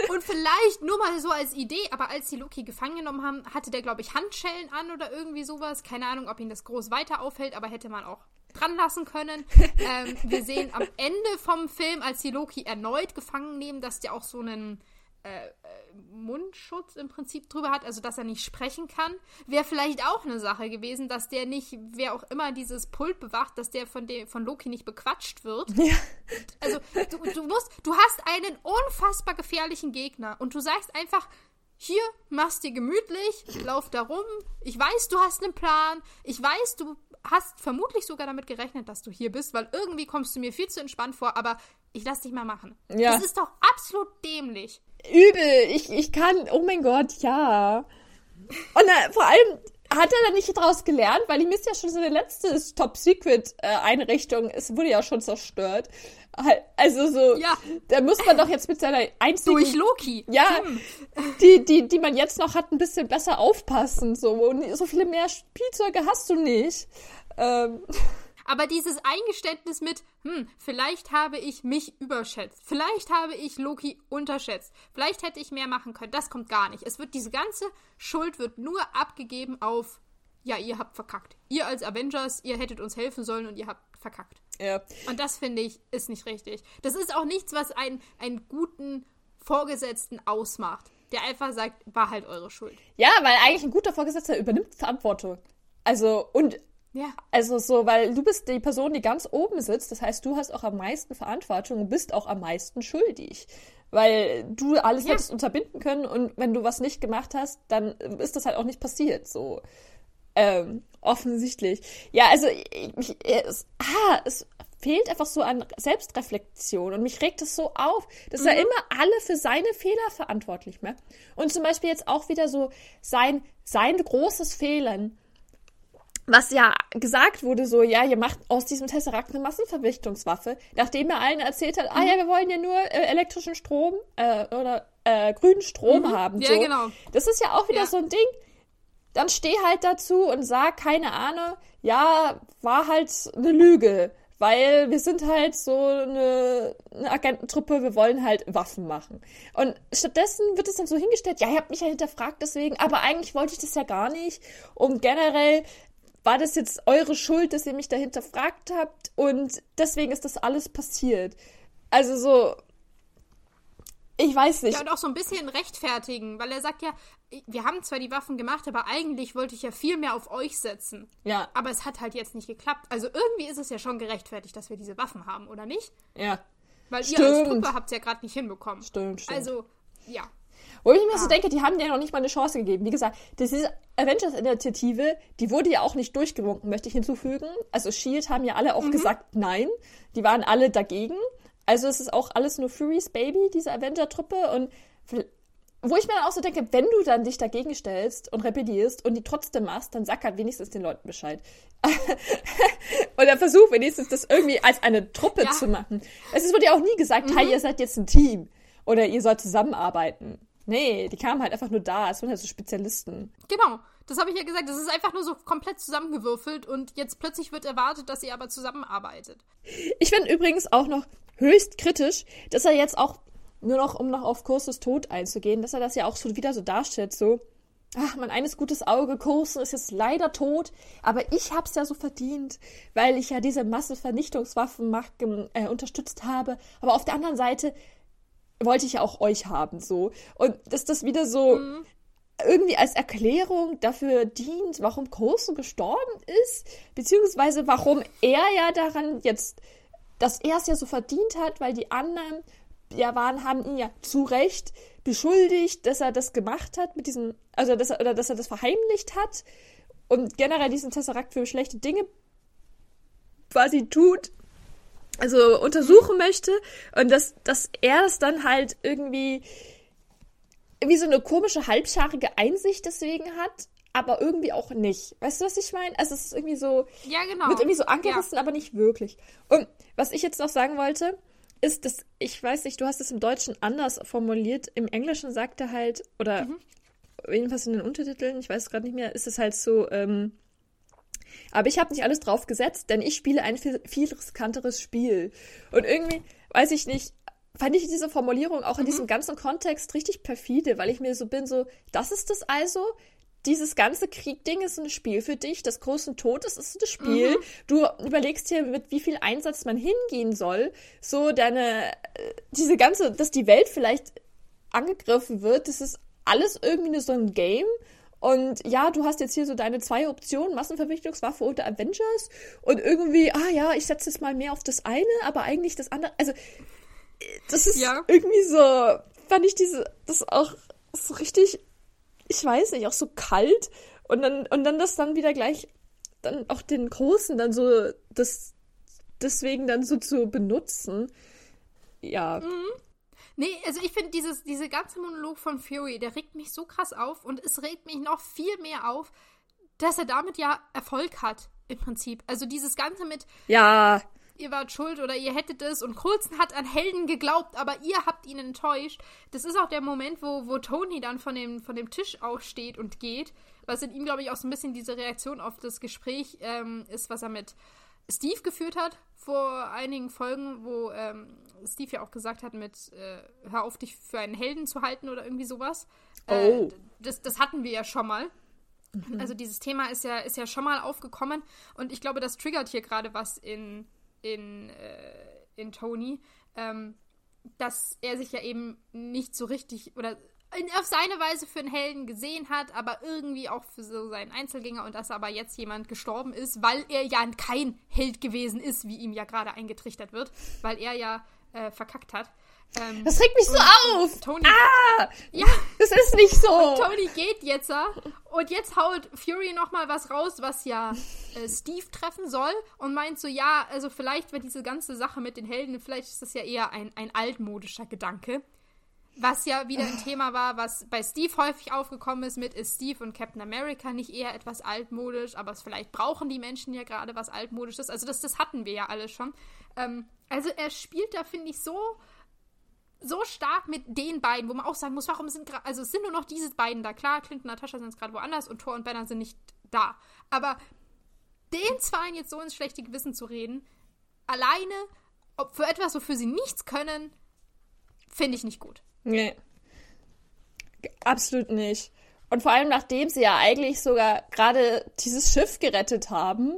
und vielleicht nur mal so als Idee, aber als die Loki gefangen genommen haben, hatte der, glaube ich, Handschellen an oder irgendwie sowas. Keine Ahnung, ob ihn das groß weiter aufhält, aber hätte man auch dran lassen können. ähm, wir sehen am Ende vom Film, als die Loki erneut gefangen nehmen, dass der auch so einen äh, äh, Mundschutz im Prinzip drüber hat, also dass er nicht sprechen kann. Wäre vielleicht auch eine Sache gewesen, dass der nicht, wer auch immer dieses Pult bewacht, dass der von, dem, von Loki nicht bequatscht wird. Ja. Also du, du musst, du hast einen unfassbar gefährlichen Gegner und du sagst einfach, hier, machst dir gemütlich, lauf da rum. Ich weiß, du hast einen Plan. Ich weiß, du hast vermutlich sogar damit gerechnet, dass du hier bist, weil irgendwie kommst du mir viel zu entspannt vor, aber ich lass dich mal machen. Ja. Das ist doch absolut dämlich. Übel. Ich, ich kann, oh mein Gott, ja. Und äh, vor allem hat er da nicht draus gelernt, weil ihm ist ja schon so eine letzte Top-Secret-Einrichtung, es wurde ja schon zerstört. Also so, ja. da muss man doch jetzt mit seiner einzigen... Durch Loki. Ja, hm. die, die, die man jetzt noch hat, ein bisschen besser aufpassen. So, und so viele mehr Spielzeuge hast du nicht. Ähm. Aber dieses Eingeständnis mit, hm, vielleicht habe ich mich überschätzt, vielleicht habe ich Loki unterschätzt, vielleicht hätte ich mehr machen können, das kommt gar nicht. Es wird diese ganze Schuld wird nur abgegeben auf ja, ihr habt verkackt. Ihr als Avengers, ihr hättet uns helfen sollen und ihr habt verkackt. Ja. Und das finde ich ist nicht richtig. Das ist auch nichts, was einen, einen guten Vorgesetzten ausmacht, der einfach sagt, war halt eure Schuld. Ja, weil eigentlich ein guter Vorgesetzter übernimmt Verantwortung. Also, und Ja. Also so, weil du bist die Person, die ganz oben sitzt, das heißt, du hast auch am meisten Verantwortung und bist auch am meisten schuldig. Weil du alles Ja. hättest unterbinden können und wenn du was nicht gemacht hast, dann ist das halt auch nicht passiert. So. Ähm, offensichtlich. Ja, also ich, ich, es, ah, es fehlt einfach so an Selbstreflexion und mich regt es so auf, dass er immer alle für seine Fehler verantwortlich macht. Und zum Beispiel jetzt auch wieder so sein, sein großes Fehlern was ja gesagt wurde, so, ja, ihr macht aus diesem Tesseract eine Massenvernichtungswaffe, nachdem er allen erzählt hat, ah ja, wir wollen ja nur äh, elektrischen Strom äh, oder äh, grünen Strom haben. Ja, so. genau. Das ist ja auch wieder Ja. so ein Ding. Dann steh halt dazu und sag, keine Ahnung, ja, war halt eine Lüge. Weil wir sind halt so eine, eine Agententruppe, wir wollen halt Waffen machen. Und stattdessen wird es dann so hingestellt, ja, ihr habt mich ja hinterfragt deswegen, aber eigentlich wollte ich das ja gar nicht. Und generell war das jetzt eure Schuld, dass ihr mich da hinterfragt habt und deswegen ist das alles passiert. Also so, ich weiß nicht. Ja, und auch so ein bisschen rechtfertigen, weil er sagt ja, wir haben zwar die Waffen gemacht, aber eigentlich wollte ich ja viel mehr auf euch setzen. Ja, Aber es hat halt jetzt nicht geklappt. Also irgendwie ist es ja schon gerechtfertigt, dass wir diese Waffen haben, oder nicht? ja, Weil ihr als Stimmt. Truppe habt es ja gerade nicht hinbekommen. stimmt, stimmt. Also, ja. Wo ich mir so Ah. denke, die haben dir noch nicht mal eine Chance gegeben. Wie gesagt, diese Avengers-Initiative, die wurde ja auch nicht durchgewunken, möchte ich hinzufügen. Also Shield haben ja alle auch gesagt nein. Die waren alle dagegen. Also es ist auch alles nur Fury's Baby, diese Avenger-Truppe. Und wo ich mir dann auch so denke, wenn du dann dich dagegen stellst und rebellierst und die trotzdem machst, dann sag halt wenigstens den Leuten Bescheid. Oder versuch wenigstens das irgendwie als eine Truppe Ja. zu machen. Es wurde ja auch nie gesagt, hey, ihr seid jetzt ein Team. Oder ihr sollt zusammenarbeiten. Nee, die kamen halt einfach nur da. Es waren halt so Spezialisten. Genau. Das habe ich ja gesagt. Das ist einfach nur so komplett zusammengewürfelt und jetzt plötzlich wird erwartet, dass ihr aber zusammenarbeitet. Ich finde übrigens auch noch höchst kritisch, dass er jetzt auch, nur noch, um noch auf Kurses Tod einzugehen, dass er das ja auch so wieder so darstellt, so, ach, mein eines gutes Auge, Kursen ist jetzt leider tot, aber ich hab's ja so verdient, weil ich ja diese Massenvernichtungswaffenmacht gem- äh, unterstützt habe. Aber auf der anderen Seite wollte ich ja auch euch haben, so. Und dass das wieder so irgendwie als Erklärung dafür dient, warum Coulson gestorben ist, beziehungsweise warum er ja daran jetzt, dass er es ja so verdient hat, weil die anderen ja waren, haben ihn ja zu Recht beschuldigt, dass er das gemacht hat mit diesem, also dass er, oder dass er das verheimlicht hat und generell diesen Tesseract für schlechte Dinge quasi tut, also untersuchen möchte und dass, dass er es dann halt irgendwie wie so eine komische halbscharige Einsicht deswegen hat, aber irgendwie auch nicht. Weißt du, was ich meine? Also es ist irgendwie so, Ja, genau. wird irgendwie so angerissen, aber nicht wirklich. Und was ich jetzt noch sagen wollte, ist, dass, ich weiß nicht, du hast es im Deutschen anders formuliert. Im Englischen sagt er halt, oder jedenfalls in den Untertiteln, ich weiß es gerade nicht mehr, ist es halt so, ähm, aber ich habe nicht alles drauf gesetzt, denn ich spiele ein viel, viel riskanteres Spiel. Und irgendwie, weiß ich nicht, fand ich diese Formulierung auch in diesem ganzen Kontext richtig perfide, weil ich mir so bin, so, das ist es also? Dieses ganze Krieg-Ding ist ein Spiel für dich. Das große Tod ist, ein Spiel. Du überlegst dir, mit wie viel Einsatz man hingehen soll. So deine, äh, diese ganze, dass die Welt vielleicht angegriffen wird, das ist alles irgendwie nur so ein Game. Und ja, du hast jetzt hier so deine zwei Optionen, Massenvernichtungswaffe oder Avengers. Und irgendwie, ah ja, ich setze jetzt mal mehr auf das eine, aber eigentlich das andere. Also, das ist Ja. irgendwie so, fand ich diese, das auch so richtig, ich weiß nicht, auch so kalt. Und dann, und dann das dann wieder gleich, dann auch den Großen dann so, das, deswegen dann so zu benutzen. Ja. Nee, also ich finde dieses, diese ganze Monolog von Fury, der regt mich so krass auf und es regt mich noch viel mehr auf, dass er damit ja Erfolg hat, im Prinzip. Also dieses Ganze mit, Ja. ihr wart schuld oder ihr hättet es und Coulson hat an Helden geglaubt, aber ihr habt ihn enttäuscht. Das ist auch der Moment, wo, wo Tony dann von dem, von dem Tisch aufsteht und geht, was in ihm, glaube ich, auch so ein bisschen diese Reaktion auf das Gespräch ähm, ist, was er mit Steve geführt hat vor einigen Folgen, wo ähm, Steve ja auch gesagt hat mit äh, hör auf, dich für einen Helden zu halten oder irgendwie sowas. Oh. Äh, das, das hatten wir ja schon mal. Mhm. Also dieses Thema ist ja, ist ja schon mal aufgekommen und ich glaube, das triggert hier gerade was in, in, äh, in Tony, ähm, dass er sich ja eben nicht so richtig oder auf seine Weise für einen Helden gesehen hat, aber irgendwie auch für so seinen Einzelgänger und dass aber jetzt jemand gestorben ist, weil er ja kein Held gewesen ist, wie ihm ja gerade eingetrichtert wird, weil er ja äh, verkackt hat. Ähm, das regt mich so auf! Tony, ah! Ja! Das ist nicht so! Und Tony geht jetzt und jetzt haut Fury nochmal was raus, was ja äh, Steve treffen soll und meint so, ja, also vielleicht wird diese ganze Sache mit den Helden, vielleicht ist das ja eher ein, ein altmodischer Gedanke. Was ja wieder ein Thema war, was bei Steve häufig aufgekommen ist mit, ist Steve und Captain America nicht eher etwas altmodisch, aber vielleicht brauchen die Menschen ja gerade was altmodisches. Also das, das hatten wir ja alle schon. Ähm, also er spielt da, finde ich, so so stark mit den beiden, wo man auch sagen muss, warum sind gerade, also es sind nur noch diese beiden da. Klar, Clinton und Natascha sind jetzt gerade woanders und Thor und Banner sind nicht da. Aber den zweien jetzt so ins schlechte Gewissen zu reden, alleine ob für etwas, wofür sie nichts können, finde ich nicht gut. Nee. Absolut nicht. Und vor allem nachdem sie ja eigentlich sogar gerade dieses Schiff gerettet haben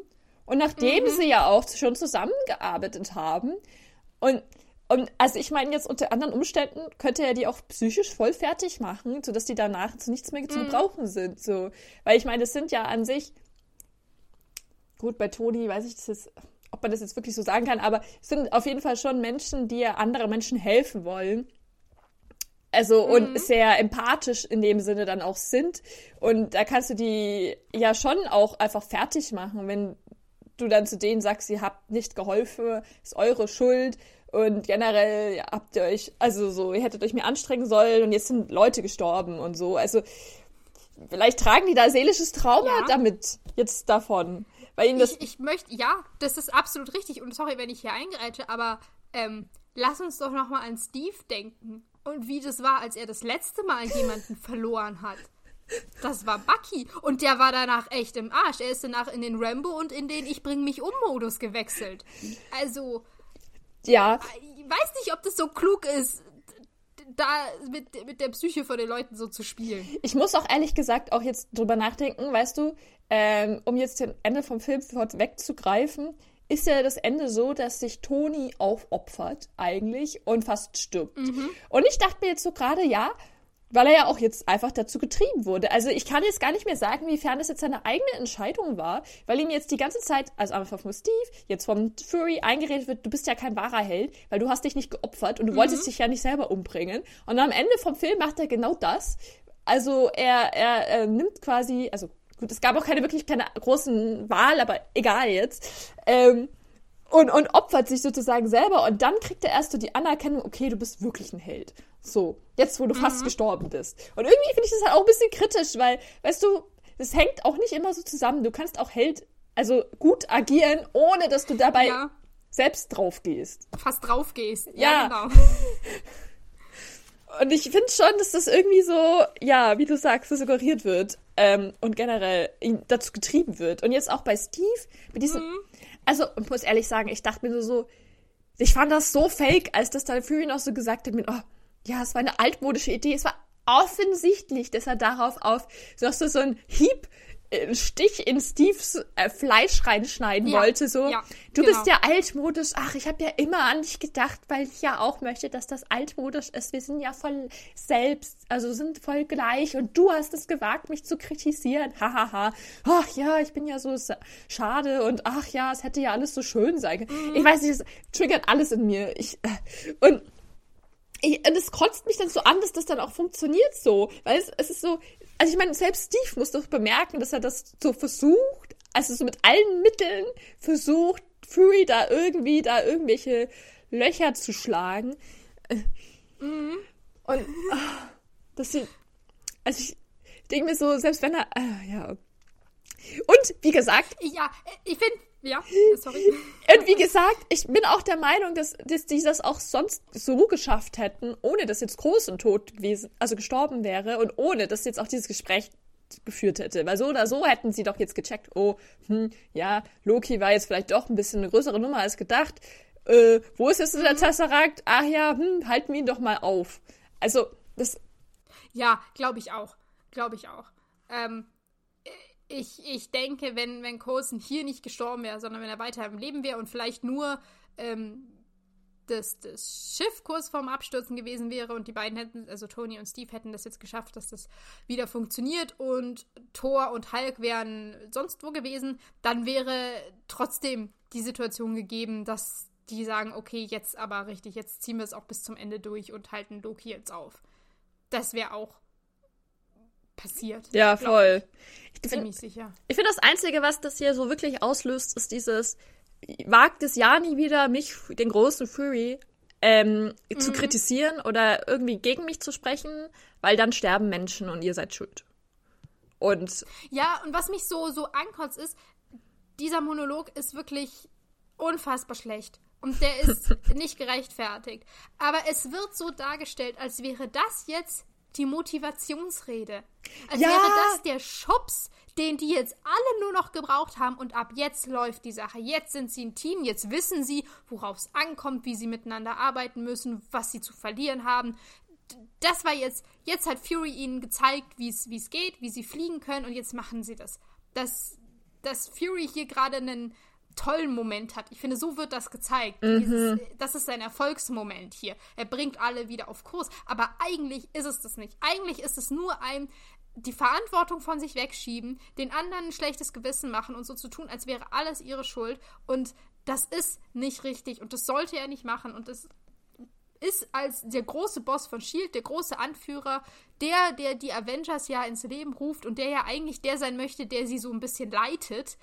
und nachdem mhm. sie ja auch schon zusammengearbeitet haben und und also ich meine jetzt unter anderen Umständen könnte er die auch psychisch voll fertig machen, sodass die danach zu nichts mehr zu mhm. gebrauchen sind. So. Weil ich meine, das sind ja an sich, gut, bei Toni weiß ich das jetzt, ob man das jetzt wirklich so sagen kann, aber es sind auf jeden Fall schon Menschen, die ja anderen Menschen helfen wollen. Also mhm. und sehr empathisch in dem Sinne dann auch sind. Und da kannst du die ja schon auch einfach fertig machen, wenn du dann zu denen sagst, ihr habt nicht geholfen, ist eure Schuld und generell habt ihr euch, also so, ihr hättet euch mehr anstrengen sollen und jetzt sind Leute gestorben und so. Also vielleicht tragen die da seelisches Trauma ja. damit jetzt davon. Weil ihnen das ich, ich möchte, ja, das ist absolut richtig. Und sorry, wenn ich hier eingereite, aber ähm, lass uns doch nochmal an Steve denken. Und wie das war, als er das letzte Mal jemanden verloren hat. Das war Bucky. Und der war danach echt im Arsch. Er ist danach in den Rambo und in den Ich bring mich um Modus gewechselt. Also, ja. Ich weiß nicht, ob das so klug ist, da mit, mit der Psyche von den Leuten so zu spielen. Ich muss auch ehrlich gesagt auch jetzt drüber nachdenken, weißt du, ähm, um jetzt den Ende vom Film wegzugreifen, ist ja das Ende so, dass sich Toni aufopfert eigentlich und fast stirbt. Mhm. Und ich dachte mir jetzt so gerade, ja, weil er ja auch jetzt einfach dazu getrieben wurde. Also ich kann jetzt gar nicht mehr sagen, wiefern das jetzt seine eigene Entscheidung war, weil ihm jetzt die ganze Zeit, also einfach von Steve, jetzt vom Fury eingeredet wird, du bist ja kein wahrer Held, weil du hast dich nicht geopfert und du mhm. wolltest dich ja nicht selber umbringen. Und am Ende vom Film macht er genau das. Also er, er, er nimmt quasi, also gut, es gab auch keine wirklich keine großen Wahl, aber egal jetzt. Ähm, und, und opfert sich sozusagen selber und dann kriegt er erst so die Anerkennung, okay, du bist wirklich ein Held. So, jetzt wo du mhm. fast gestorben bist. Und irgendwie finde ich das halt auch ein bisschen kritisch, weil, weißt du, es hängt auch nicht immer so zusammen. Du kannst auch Held, also gut agieren, ohne dass du dabei ja. selbst drauf gehst. Fast drauf gehst. Ja, ja genau. Und ich finde schon, dass das irgendwie so, ja, wie du sagst, so suggeriert wird ähm, und generell dazu getrieben wird. Und jetzt auch bei Steve mit diesem, mhm. also ich muss ehrlich sagen, ich dachte mir so, ich fand das so fake, als das dann Fury noch so gesagt hat mit, oh, ja, es war eine altmodische Idee. Es war offensichtlich, dass er darauf auf so, so ein Hieb Stich in Steves äh, Fleisch reinschneiden ja, wollte. So, ja, du genau. bist ja altmodisch. Ach, ich habe ja immer an dich gedacht, weil ich ja auch möchte, dass das altmodisch ist. Wir sind ja voll selbst, also sind voll gleich. Und du hast es gewagt, mich zu kritisieren. Hahaha. Ha, ha. Ach ja, ich bin ja so schade und ach ja, es hätte ja alles so schön sein können. Mhm. Ich weiß nicht, es triggert alles in mir. Ich äh, und ich, und es kotzt mich dann so an, dass das dann auch funktioniert so. Weil es, es ist so, also ich meine, selbst Steve muss doch bemerken, dass er das so versucht, also so mit allen Mitteln versucht, Fury da irgendwie, da irgendwelche Löcher zu schlagen. Mhm. Und oh, dass sie, also ich denke mir so, selbst wenn er, äh, ja. Und wie gesagt. Ja, ich finde, ja, sorry. Und wie gesagt, ich bin auch der Meinung, dass, dass die das auch sonst so geschafft hätten, ohne dass jetzt groß und tot gewesen, also gestorben wäre und ohne dass jetzt auch dieses Gespräch geführt hätte. Weil so oder so hätten sie doch jetzt gecheckt, oh, hm, ja, Loki war jetzt vielleicht doch ein bisschen eine größere Nummer als gedacht. Äh, wo ist jetzt der mhm. Tesseract? Ach ja, hm, halten wir ihn doch mal auf. Also, das. Ja, glaube ich auch. Glaube ich auch. Ähm, ich, ich denke, wenn, wenn Coulson hier nicht gestorben wäre, sondern wenn er weiter im Leben wäre und vielleicht nur ähm, das, das Schiff kurz vorm Abstürzen gewesen wäre und die beiden hätten, also Tony und Steve hätten das jetzt geschafft, dass das wieder funktioniert und Thor und Hulk wären sonst wo gewesen, dann wäre trotzdem die Situation gegeben, dass die sagen, okay, jetzt aber richtig, jetzt ziehen wir es auch bis zum Ende durch und halten Loki jetzt auf. Das wäre auch passiert. Ja, voll. Ich, ich ziemlich sicher. Ich finde, das Einzige, was das hier so wirklich auslöst, ist dieses, wagt es ja nie wieder, mich, den großen Fury, ähm, mhm. zu kritisieren oder irgendwie gegen mich zu sprechen, weil dann sterben Menschen und ihr seid schuld. Und. Ja, und was mich so, so ankotzt ist, dieser Monolog ist wirklich unfassbar schlecht. Und der ist nicht gerechtfertigt. Aber es wird so dargestellt, als wäre das jetzt die Motivationsrede. Als ja. wäre das der Schubs, den die jetzt alle nur noch gebraucht haben und ab jetzt läuft die Sache. Jetzt sind sie ein Team, jetzt wissen sie, worauf es ankommt, wie sie miteinander arbeiten müssen, was sie zu verlieren haben. Das war jetzt, jetzt hat Fury ihnen gezeigt, wie es geht, wie sie fliegen können und jetzt machen sie das. Dass, dass Fury hier gerade einen tollen Moment hat. Ich finde, so wird das gezeigt. Mhm. Dieses, das ist sein Erfolgsmoment hier. Er bringt alle wieder auf Kurs. Aber eigentlich ist es das nicht. Eigentlich ist es nur ein, die Verantwortung von sich wegschieben, den anderen ein schlechtes Gewissen machen und so zu tun, als wäre alles ihre Schuld. Und das ist nicht richtig und das sollte er nicht machen. Und das ist als der große Boss von Shield, der große Anführer, der, der die Avengers ja ins Leben ruft und der ja eigentlich der sein möchte, der sie so ein bisschen leitet.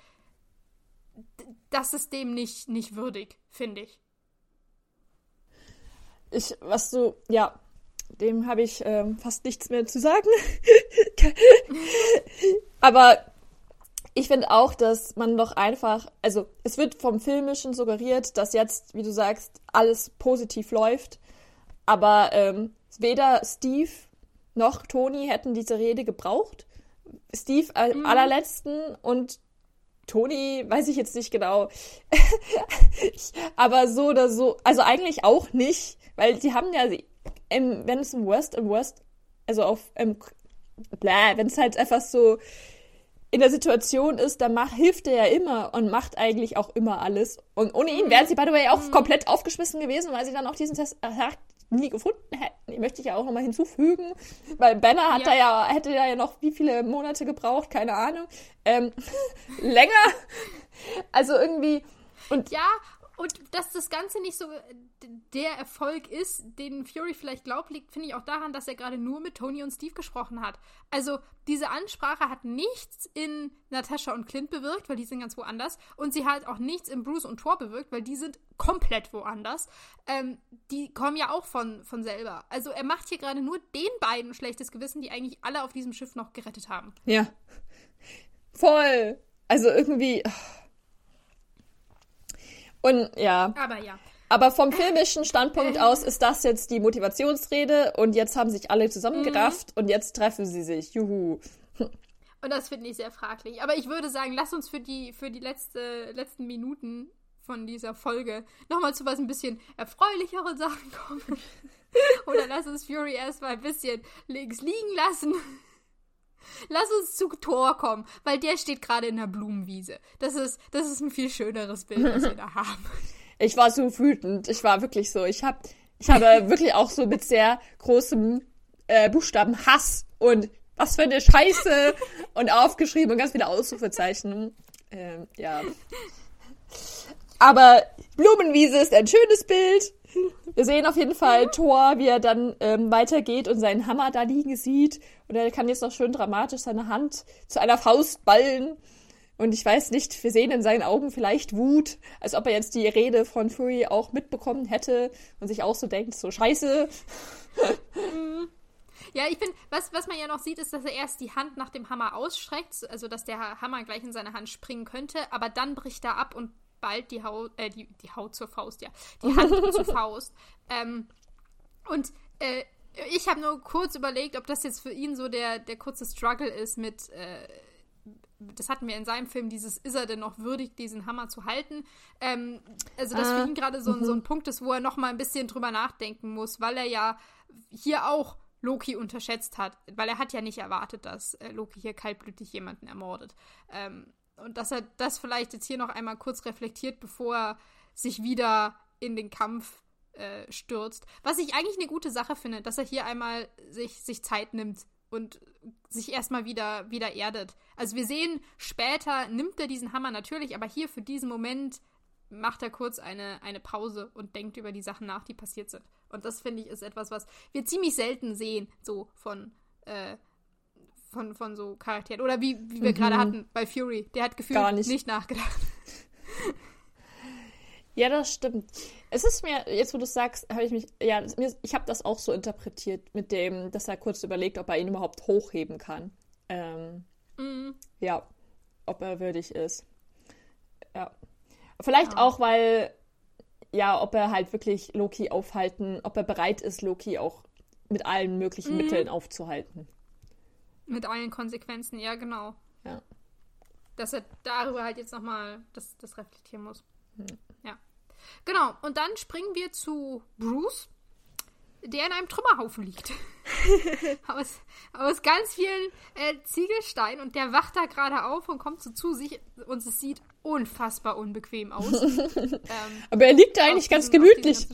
Das ist dem nicht, nicht würdig, finde ich. Ich, was du, ja, dem habe ich ähm, fast nichts mehr zu sagen. Aber ich finde auch, dass man doch einfach, also es wird vom Filmischen suggeriert, dass jetzt, wie du sagst, alles positiv läuft. Aber ähm, weder Steve noch Tony hätten diese Rede gebraucht. Steve am mhm. allerletzten und Toni, weiß ich jetzt nicht genau. aber so oder so, also eigentlich auch nicht, weil sie haben ja im, wenn es im Worst im Worst, also auf, im, wenn es halt einfach so in der Situation ist, dann macht, hilft er ja immer und macht eigentlich auch immer alles. Und ohne ihn wären sie, by the way, auch mhm. komplett aufgeschmissen gewesen, weil sie dann auch diesen Test nie gefunden hätten. Die möchte ich ja auch nochmal hinzufügen, weil Banner hat ja. da ja, hätte ja noch wie viele Monate gebraucht, keine Ahnung. Ähm, länger. Also irgendwie. Und ja, und dass das Ganze nicht so der Erfolg ist, den Fury vielleicht glaubt, liegt, finde ich auch daran, dass er gerade nur mit Tony und Steve gesprochen hat. Also diese Ansprache hat nichts in Natascha und Clint bewirkt, weil die sind ganz woanders. Und sie hat auch nichts in Bruce und Thor bewirkt, weil die sind komplett woanders. Ähm, die kommen ja auch von, von selber. Also er macht hier gerade nur den beiden schlechtes Gewissen, die eigentlich alle auf diesem Schiff noch gerettet haben. Ja. Voll. Also irgendwie. Oh und ja. Aber ja. Aber vom filmischen Standpunkt aus ist das jetzt die Motivationsrede und jetzt haben sich alle zusammengerafft mhm. und jetzt treffen sie sich. Juhu. Und das finde ich sehr fraglich. Aber ich würde sagen, lass uns für die, für die letzte, letzten Minuten von dieser Folge nochmal zu was ein bisschen erfreulicheren Sachen kommen. Oder lass uns Fury erstmal ein bisschen links liegen lassen. Lass uns zu Thor kommen, weil der steht gerade in der Blumenwiese. Das ist, das ist ein viel schöneres Bild, was wir da haben. Ich war so wütend. Ich war wirklich so. Ich habe ich habe wirklich auch so mit sehr großem äh, Buchstaben Hass und was für eine Scheiße und aufgeschrieben und ganz viele Ausrufezeichen. Ähm, ja. Aber Blumenwiese ist ein schönes Bild. Wir sehen auf jeden Fall Thor, wie er dann ähm, weitergeht und seinen Hammer da liegen sieht. Und er kann jetzt noch schön dramatisch seine Hand zu einer Faust ballen. Und ich weiß nicht, wir sehen in seinen Augen vielleicht Wut, als ob er jetzt die Rede von Fury auch mitbekommen hätte und sich auch so denkt, so scheiße. Ja, ich finde, was, was man ja noch sieht, ist, dass er erst die Hand nach dem Hammer ausstreckt, also dass der Hammer gleich in seine Hand springen könnte, aber dann bricht er ab und bald die Haut, äh, die, die Haut zur Faust, ja, die Hand zur Faust. Ähm, und äh, ich habe nur kurz überlegt, ob das jetzt für ihn so der, der kurze Struggle ist mit, äh, das hatten wir in seinem Film, dieses, ist er denn noch würdig, diesen Hammer zu halten? Ähm, also, dass äh, für ihn gerade so, so ein mhm. Punkt ist, wo er noch mal ein bisschen drüber nachdenken muss, weil er ja hier auch Loki unterschätzt hat, weil er hat ja nicht erwartet, dass äh, Loki hier kaltblütig jemanden ermordet. Ähm, und dass er das vielleicht jetzt hier noch einmal kurz reflektiert, bevor er sich wieder in den Kampf äh, stürzt. Was ich eigentlich eine gute Sache finde, dass er hier einmal sich, sich Zeit nimmt und sich erstmal wieder, wieder erdet. Also wir sehen, später nimmt er diesen Hammer natürlich, aber hier für diesen Moment macht er kurz eine, eine Pause und denkt über die Sachen nach, die passiert sind. Und das finde ich ist etwas, was wir ziemlich selten sehen, so von, äh, von, von so Charakteren. Oder wie, wie wir mhm. gerade hatten bei Fury. Der hat gefühlt nicht. nicht nachgedacht. Ja, das stimmt. Es ist mir, jetzt wo du sagst, habe ich mich, ja, ich habe das auch so interpretiert mit dem, dass er kurz überlegt, ob er ihn überhaupt hochheben kann. Ähm, mm. Ja, ob er würdig ist. Ja. Vielleicht ja. auch, weil, ja, ob er halt wirklich Loki aufhalten, ob er bereit ist, Loki auch mit allen möglichen mm. Mitteln aufzuhalten. Mit allen Konsequenzen, ja, genau. Ja. Dass er darüber halt jetzt nochmal das, das reflektieren muss. Hm. Ja. Genau, und dann springen wir zu Bruce, der in einem Trümmerhaufen liegt. aus, aus ganz vielen äh, Ziegelsteinen und der wacht da gerade auf und kommt so zu sich und es sieht unfassbar unbequem aus. ähm, aber er liegt da eigentlich ganz diesen, gemütlich.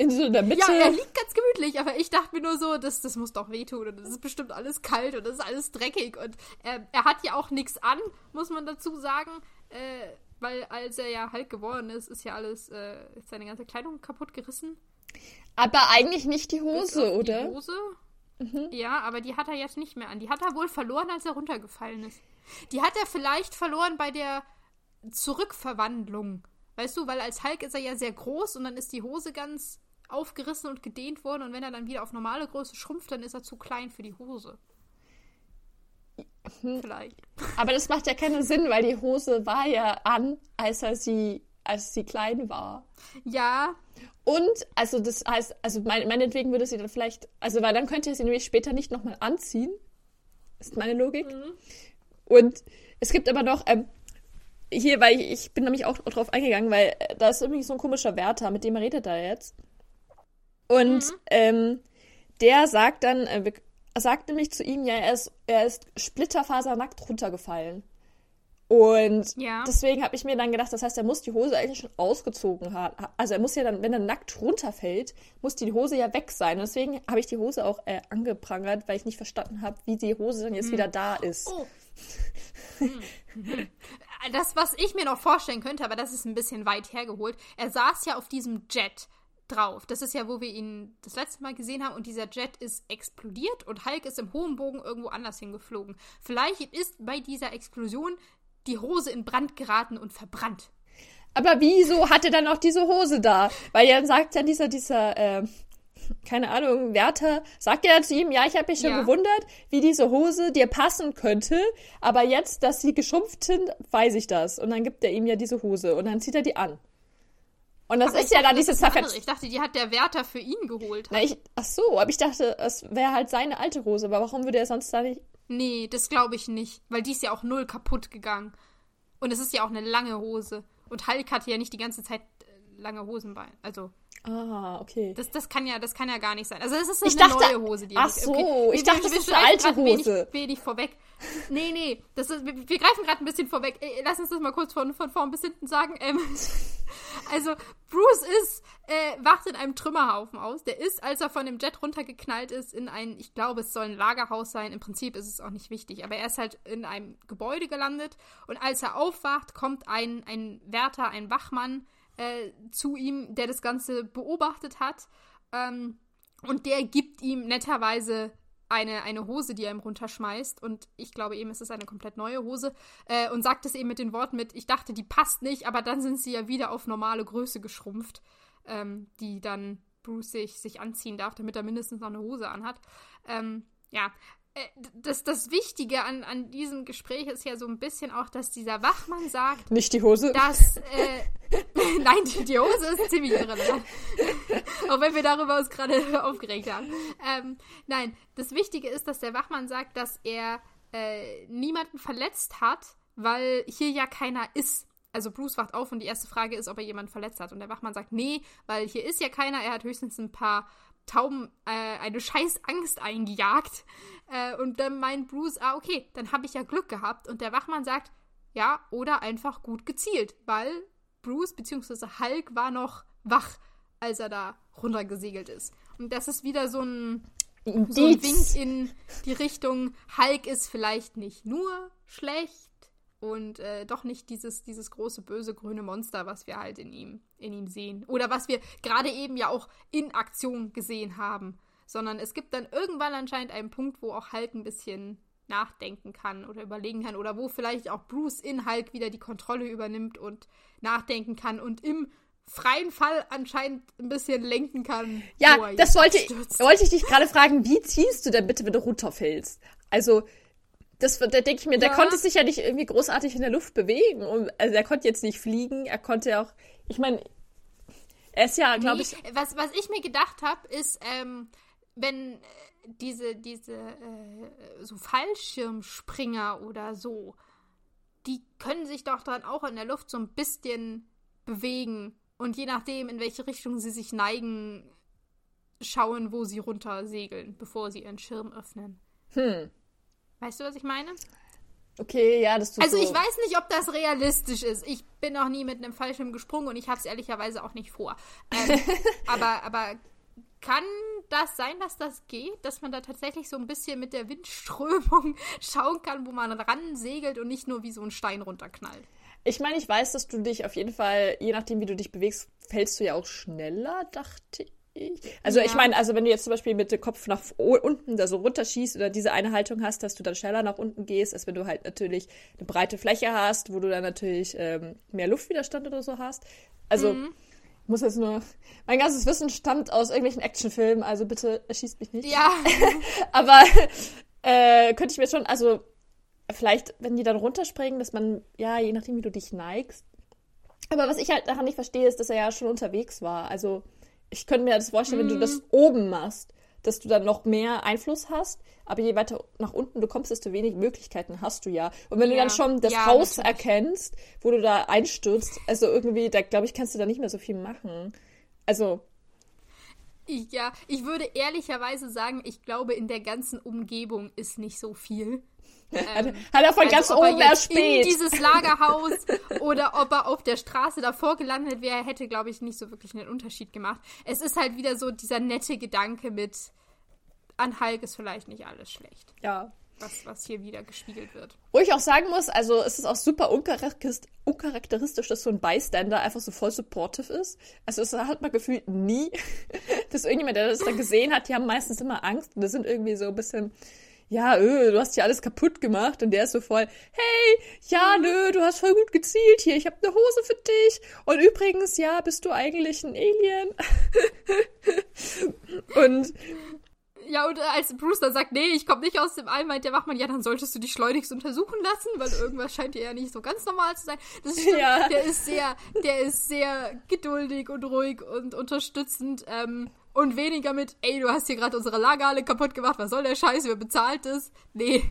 In so der Mitte. Ja, er liegt ganz gemütlich, aber ich dachte mir nur so, das, das muss doch wehtun und das ist bestimmt alles kalt und das ist alles dreckig und äh, er hat ja auch nichts an, muss man dazu sagen. Äh, weil als er ja halt geworden ist, ist ja alles, äh, seine ganze Kleidung kaputt gerissen. Aber eigentlich nicht die Hose, oder? Die Hose? Mhm. Ja, aber die hat er jetzt nicht mehr an. Die hat er wohl verloren, als er runtergefallen ist. Die hat er vielleicht verloren bei der Zurückverwandlung. Weißt du, weil als Hulk ist er ja sehr groß und dann ist die Hose ganz aufgerissen und gedehnt worden und wenn er dann wieder auf normale Größe schrumpft, dann ist er zu klein für die Hose. Hm. Vielleicht. Aber das macht ja keinen Sinn, weil die Hose war ja an, als er sie, als sie klein war. Ja. Und, also das heißt, also mein, meinetwegen würde sie dann vielleicht, also weil dann könnte er sie nämlich später nicht nochmal anziehen. Ist meine Logik. Mhm. Und es gibt aber noch, ähm, hier, weil ich, ich bin nämlich auch drauf eingegangen, weil äh, da ist irgendwie so ein komischer Wärter, mit dem redet er jetzt. Und mhm. ähm, der sagt dann, äh, er sagt nämlich zu ihm, ja, er ist, er ist splitterfasernackt runtergefallen. Und ja. deswegen habe ich mir dann gedacht, das heißt, er muss die Hose eigentlich schon ausgezogen haben. Also er muss ja dann, wenn er nackt runterfällt, muss die Hose ja weg sein. Und deswegen habe ich die Hose auch äh, angeprangert, weil ich nicht verstanden habe, wie die Hose dann jetzt hm. wieder da ist. Oh. hm. Das, was ich mir noch vorstellen könnte, aber das ist ein bisschen weit hergeholt. Er saß ja auf diesem Jet drauf. Das ist ja, wo wir ihn das letzte Mal gesehen haben und dieser Jet ist explodiert und Hulk ist im hohen Bogen irgendwo anders hingeflogen. Vielleicht ist bei dieser Explosion die Hose in Brand geraten und verbrannt. Aber wieso hat er dann auch diese Hose da? Weil er sagt ja dieser, dieser, äh, keine Ahnung, Wärter, sagt ja zu ihm, ja, ich habe mich schon ja. gewundert, wie diese Hose dir passen könnte, aber jetzt, dass sie geschrumpft sind, weiß ich das. Und dann gibt er ihm ja diese Hose und dann zieht er die an. Und das aber ist ja dann diese Zerfetzt. Ich dachte, die hat der Wärter für ihn geholt. Na, ich, ach so, aber ich dachte, es wäre halt seine alte Hose. Aber warum würde er sonst da nicht. Nee, das glaube ich nicht. Weil die ist ja auch null kaputt gegangen. Und es ist ja auch eine lange Hose. Und Hulk hatte ja nicht die ganze Zeit äh, lange Hosenbeine. Also. Ah, okay. Das, das, kann ja, das kann ja gar nicht sein. Also es ist ich eine dachte, neue Hose, die Ach so, okay. ich dachte, das ist eine alte Hose. Wenig, wenig vorweg. Nee, nee, das ist, wir, wir greifen gerade ein bisschen vorweg. Lass uns das mal kurz von, von vorn bis hinten sagen. Ähm, also, Bruce ist, äh, wacht in einem Trümmerhaufen aus. Der ist, als er von dem Jet runtergeknallt ist, in ein, ich glaube, es soll ein Lagerhaus sein. Im Prinzip ist es auch nicht wichtig, aber er ist halt in einem Gebäude gelandet. Und als er aufwacht, kommt ein, ein Wärter, ein Wachmann, äh, zu ihm, der das Ganze beobachtet hat. Ähm, und der gibt ihm netterweise eine, eine Hose, die er ihm runterschmeißt. Und ich glaube eben, es ist eine komplett neue Hose. Äh, und sagt es eben mit den Worten mit, ich dachte, die passt nicht, aber dann sind sie ja wieder auf normale Größe geschrumpft, ähm, die dann Bruce sich, sich anziehen darf, damit er mindestens noch eine Hose anhat. Ähm, ja, das, das Wichtige an, an diesem Gespräch ist ja so ein bisschen auch, dass dieser Wachmann sagt. Nicht die Hose? Dass. Äh, nein, die, die, Hose ist ziemlich irrelevant. auch wenn wir darüber uns gerade aufgeregt haben. Ähm, nein, das Wichtige ist, dass der Wachmann sagt, dass er äh, niemanden verletzt hat, weil hier ja keiner ist. Also Bruce wacht auf und die erste Frage ist, ob er jemanden verletzt hat. Und der Wachmann sagt, nee, weil hier ist ja keiner, er hat höchstens ein paar Tauben äh, eine scheiß Angst eingejagt. Äh, und dann meint Bruce, ah, okay, dann habe ich ja Glück gehabt. Und der Wachmann sagt, ja, oder einfach gut gezielt, weil Bruce bzw. Hulk war noch wach, als er da runtergesegelt ist. Und das ist wieder so ein, so ein Wink in die Richtung, Hulk ist vielleicht nicht nur schlecht, und äh, doch nicht dieses, dieses große böse grüne Monster, was wir halt in ihm, in ihm sehen. Oder was wir gerade eben ja auch in Aktion gesehen haben. Sondern es gibt dann irgendwann anscheinend einen Punkt, wo auch Hulk ein bisschen nachdenken kann oder überlegen kann. Oder wo vielleicht auch Bruce in Hulk wieder die Kontrolle übernimmt und nachdenken kann und im freien Fall anscheinend ein bisschen lenken kann. Ja, das wollte, wollte ich dich gerade fragen, wie ziehst du denn bitte, wenn du runterfällst? Also, das, da denke ich mir, ja. der konnte sich ja nicht irgendwie großartig in der Luft bewegen. Und, also er konnte jetzt nicht fliegen, er konnte auch. Ich meine, er ist ja, glaube nee, ich. Was, was ich mir gedacht habe, ist, ähm, wenn äh, diese, diese äh, so Fallschirmspringer oder so, die können sich doch dann auch in der Luft so ein bisschen bewegen. Und je nachdem, in welche Richtung sie sich neigen, schauen, wo sie runter segeln, bevor sie ihren Schirm öffnen. Hm. Weißt du, was ich meine? Okay, ja, das tut Also so. ich weiß nicht, ob das realistisch ist. Ich bin noch nie mit einem Fallschirm gesprungen und ich habe es ehrlicherweise auch nicht vor. Ähm, aber, aber kann das sein, dass das geht? Dass man da tatsächlich so ein bisschen mit der Windströmung schauen kann, wo man ran segelt und nicht nur wie so ein Stein runterknallt? Ich meine, ich weiß, dass du dich auf jeden Fall, je nachdem, wie du dich bewegst, fällst du ja auch schneller, dachte ich ich. Also ja. ich meine, also wenn du jetzt zum Beispiel mit dem Kopf nach unten da so runterschießt oder diese eine Haltung hast, dass du dann schneller nach unten gehst, als wenn du halt natürlich eine breite Fläche hast, wo du dann natürlich ähm, mehr Luftwiderstand oder so hast. Also mhm. ich muss jetzt nur. Mein ganzes Wissen stammt aus irgendwelchen Actionfilmen, also bitte erschießt mich nicht. Ja. Aber äh, könnte ich mir schon, also vielleicht, wenn die dann runterspringen, dass man, ja, je nachdem, wie du dich neigst. Aber was ich halt daran nicht verstehe, ist, dass er ja schon unterwegs war. Also ich könnte mir das vorstellen, mhm. wenn du das mhm. oben machst, dass du dann noch mehr Einfluss hast, aber je weiter nach unten du kommst, desto weniger Möglichkeiten hast du ja. Und wenn ja. du dann schon das ja, Haus natürlich. erkennst, wo du da einstürzt, also irgendwie, da glaube ich, kannst du da nicht mehr so viel machen. Also. Ja, ich würde ehrlicherweise sagen, ich glaube, in der ganzen Umgebung ist nicht so viel. Ähm, hat er von also ganz oben erspäht. In dieses Lagerhaus oder ob er auf der Straße davor gelandet wäre, hätte, glaube ich, nicht so wirklich einen Unterschied gemacht. Es ist halt wieder so dieser nette Gedanke mit, an Hulk ist vielleicht nicht alles schlecht. Ja. Was, was hier wieder gespiegelt wird. Wo ich auch sagen muss, also es ist auch super uncharakteristisch, dass so ein Bystander einfach so voll supportive ist. Also es hat man gefühlt nie, dass irgendjemand, der das da gesehen hat, die haben meistens immer Angst und das sind irgendwie so ein bisschen ja, öh, du hast ja alles kaputt gemacht. Und der ist so voll, hey, ja, nö, du hast voll gut gezielt hier. Ich habe eine Hose für dich. Und übrigens, ja, bist du eigentlich ein Alien? und ja, und als Bruce dann sagt, nee, ich komme nicht aus dem All, meint der Wachmann, ja, dann solltest du dich schleunigst untersuchen lassen, weil irgendwas scheint dir ja nicht so ganz normal zu sein. Das ist ja. der ist sehr, der ist sehr geduldig und ruhig und unterstützend. Ähm, und weniger mit, ey, du hast hier gerade unsere Lagerhalle kaputt gemacht, was soll der Scheiß, wer bezahlt es? Nee.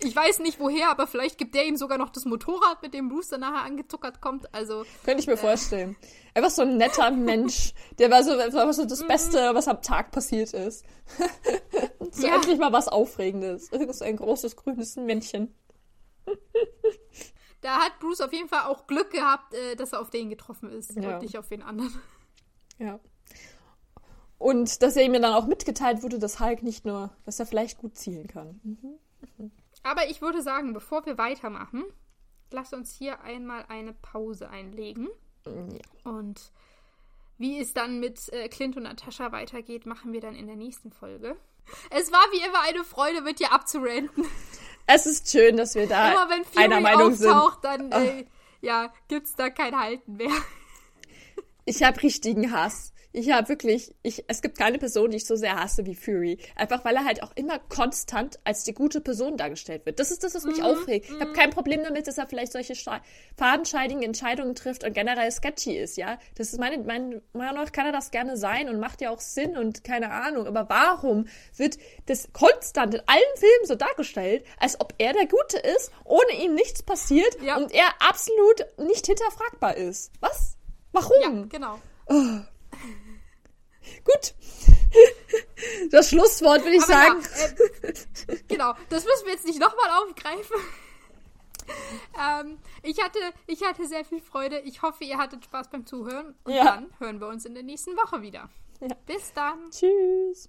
Ich weiß nicht woher, aber vielleicht gibt der ihm sogar noch das Motorrad, mit dem Bruce dann nachher angezuckert kommt. Also. Könnte ich mir äh, vorstellen. Einfach so ein netter Mensch. Der war so, war so das mhm. Beste, was am Tag passiert ist. so ja. endlich mal was Aufregendes. Irgend so ein großes grünes Männchen. da hat Bruce auf jeden Fall auch Glück gehabt, äh, dass er auf den getroffen ist ja. und nicht auf den anderen. Ja. Und dass er ihm dann auch mitgeteilt wurde, dass Hulk nicht nur, dass er vielleicht gut zielen kann. Mhm. Mhm. Aber ich würde sagen, bevor wir weitermachen, lass uns hier einmal eine Pause einlegen. Ja. Und wie es dann mit äh, Clint und Natascha weitergeht, machen wir dann in der nächsten Folge. Es war wie immer eine Freude, mit dir abzurenten. Es ist schön, dass wir da immer, wenn Fury einer Meinung auftaucht, sind. dann äh, ja, gibt's da kein Halten mehr. Ich habe richtigen Hass. Ich habe wirklich, ich, es gibt keine Person, die ich so sehr hasse wie Fury. Einfach weil er halt auch immer konstant als die gute Person dargestellt wird. Das ist das, was mich mhm. aufregt. Ich habe kein Problem damit, dass er vielleicht solche fadenscheidigen Entscheidungen trifft und generell sketchy ist, ja. Das ist meine, meine Meinung nach kann er das gerne sein und macht ja auch Sinn und keine Ahnung. Aber warum wird das konstant in allen Filmen so dargestellt, als ob er der Gute ist, ohne ihm nichts passiert ja. und er absolut nicht hinterfragbar ist? Was? Warum? Ja, genau. Oh. Gut. das Schlusswort, würde ich Aber sagen. Ja, äh, genau, das müssen wir jetzt nicht nochmal aufgreifen. ähm, ich, hatte, ich hatte sehr viel Freude. Ich hoffe, ihr hattet Spaß beim Zuhören. Und ja. dann hören wir uns in der nächsten Woche wieder. Ja. Bis dann. Tschüss.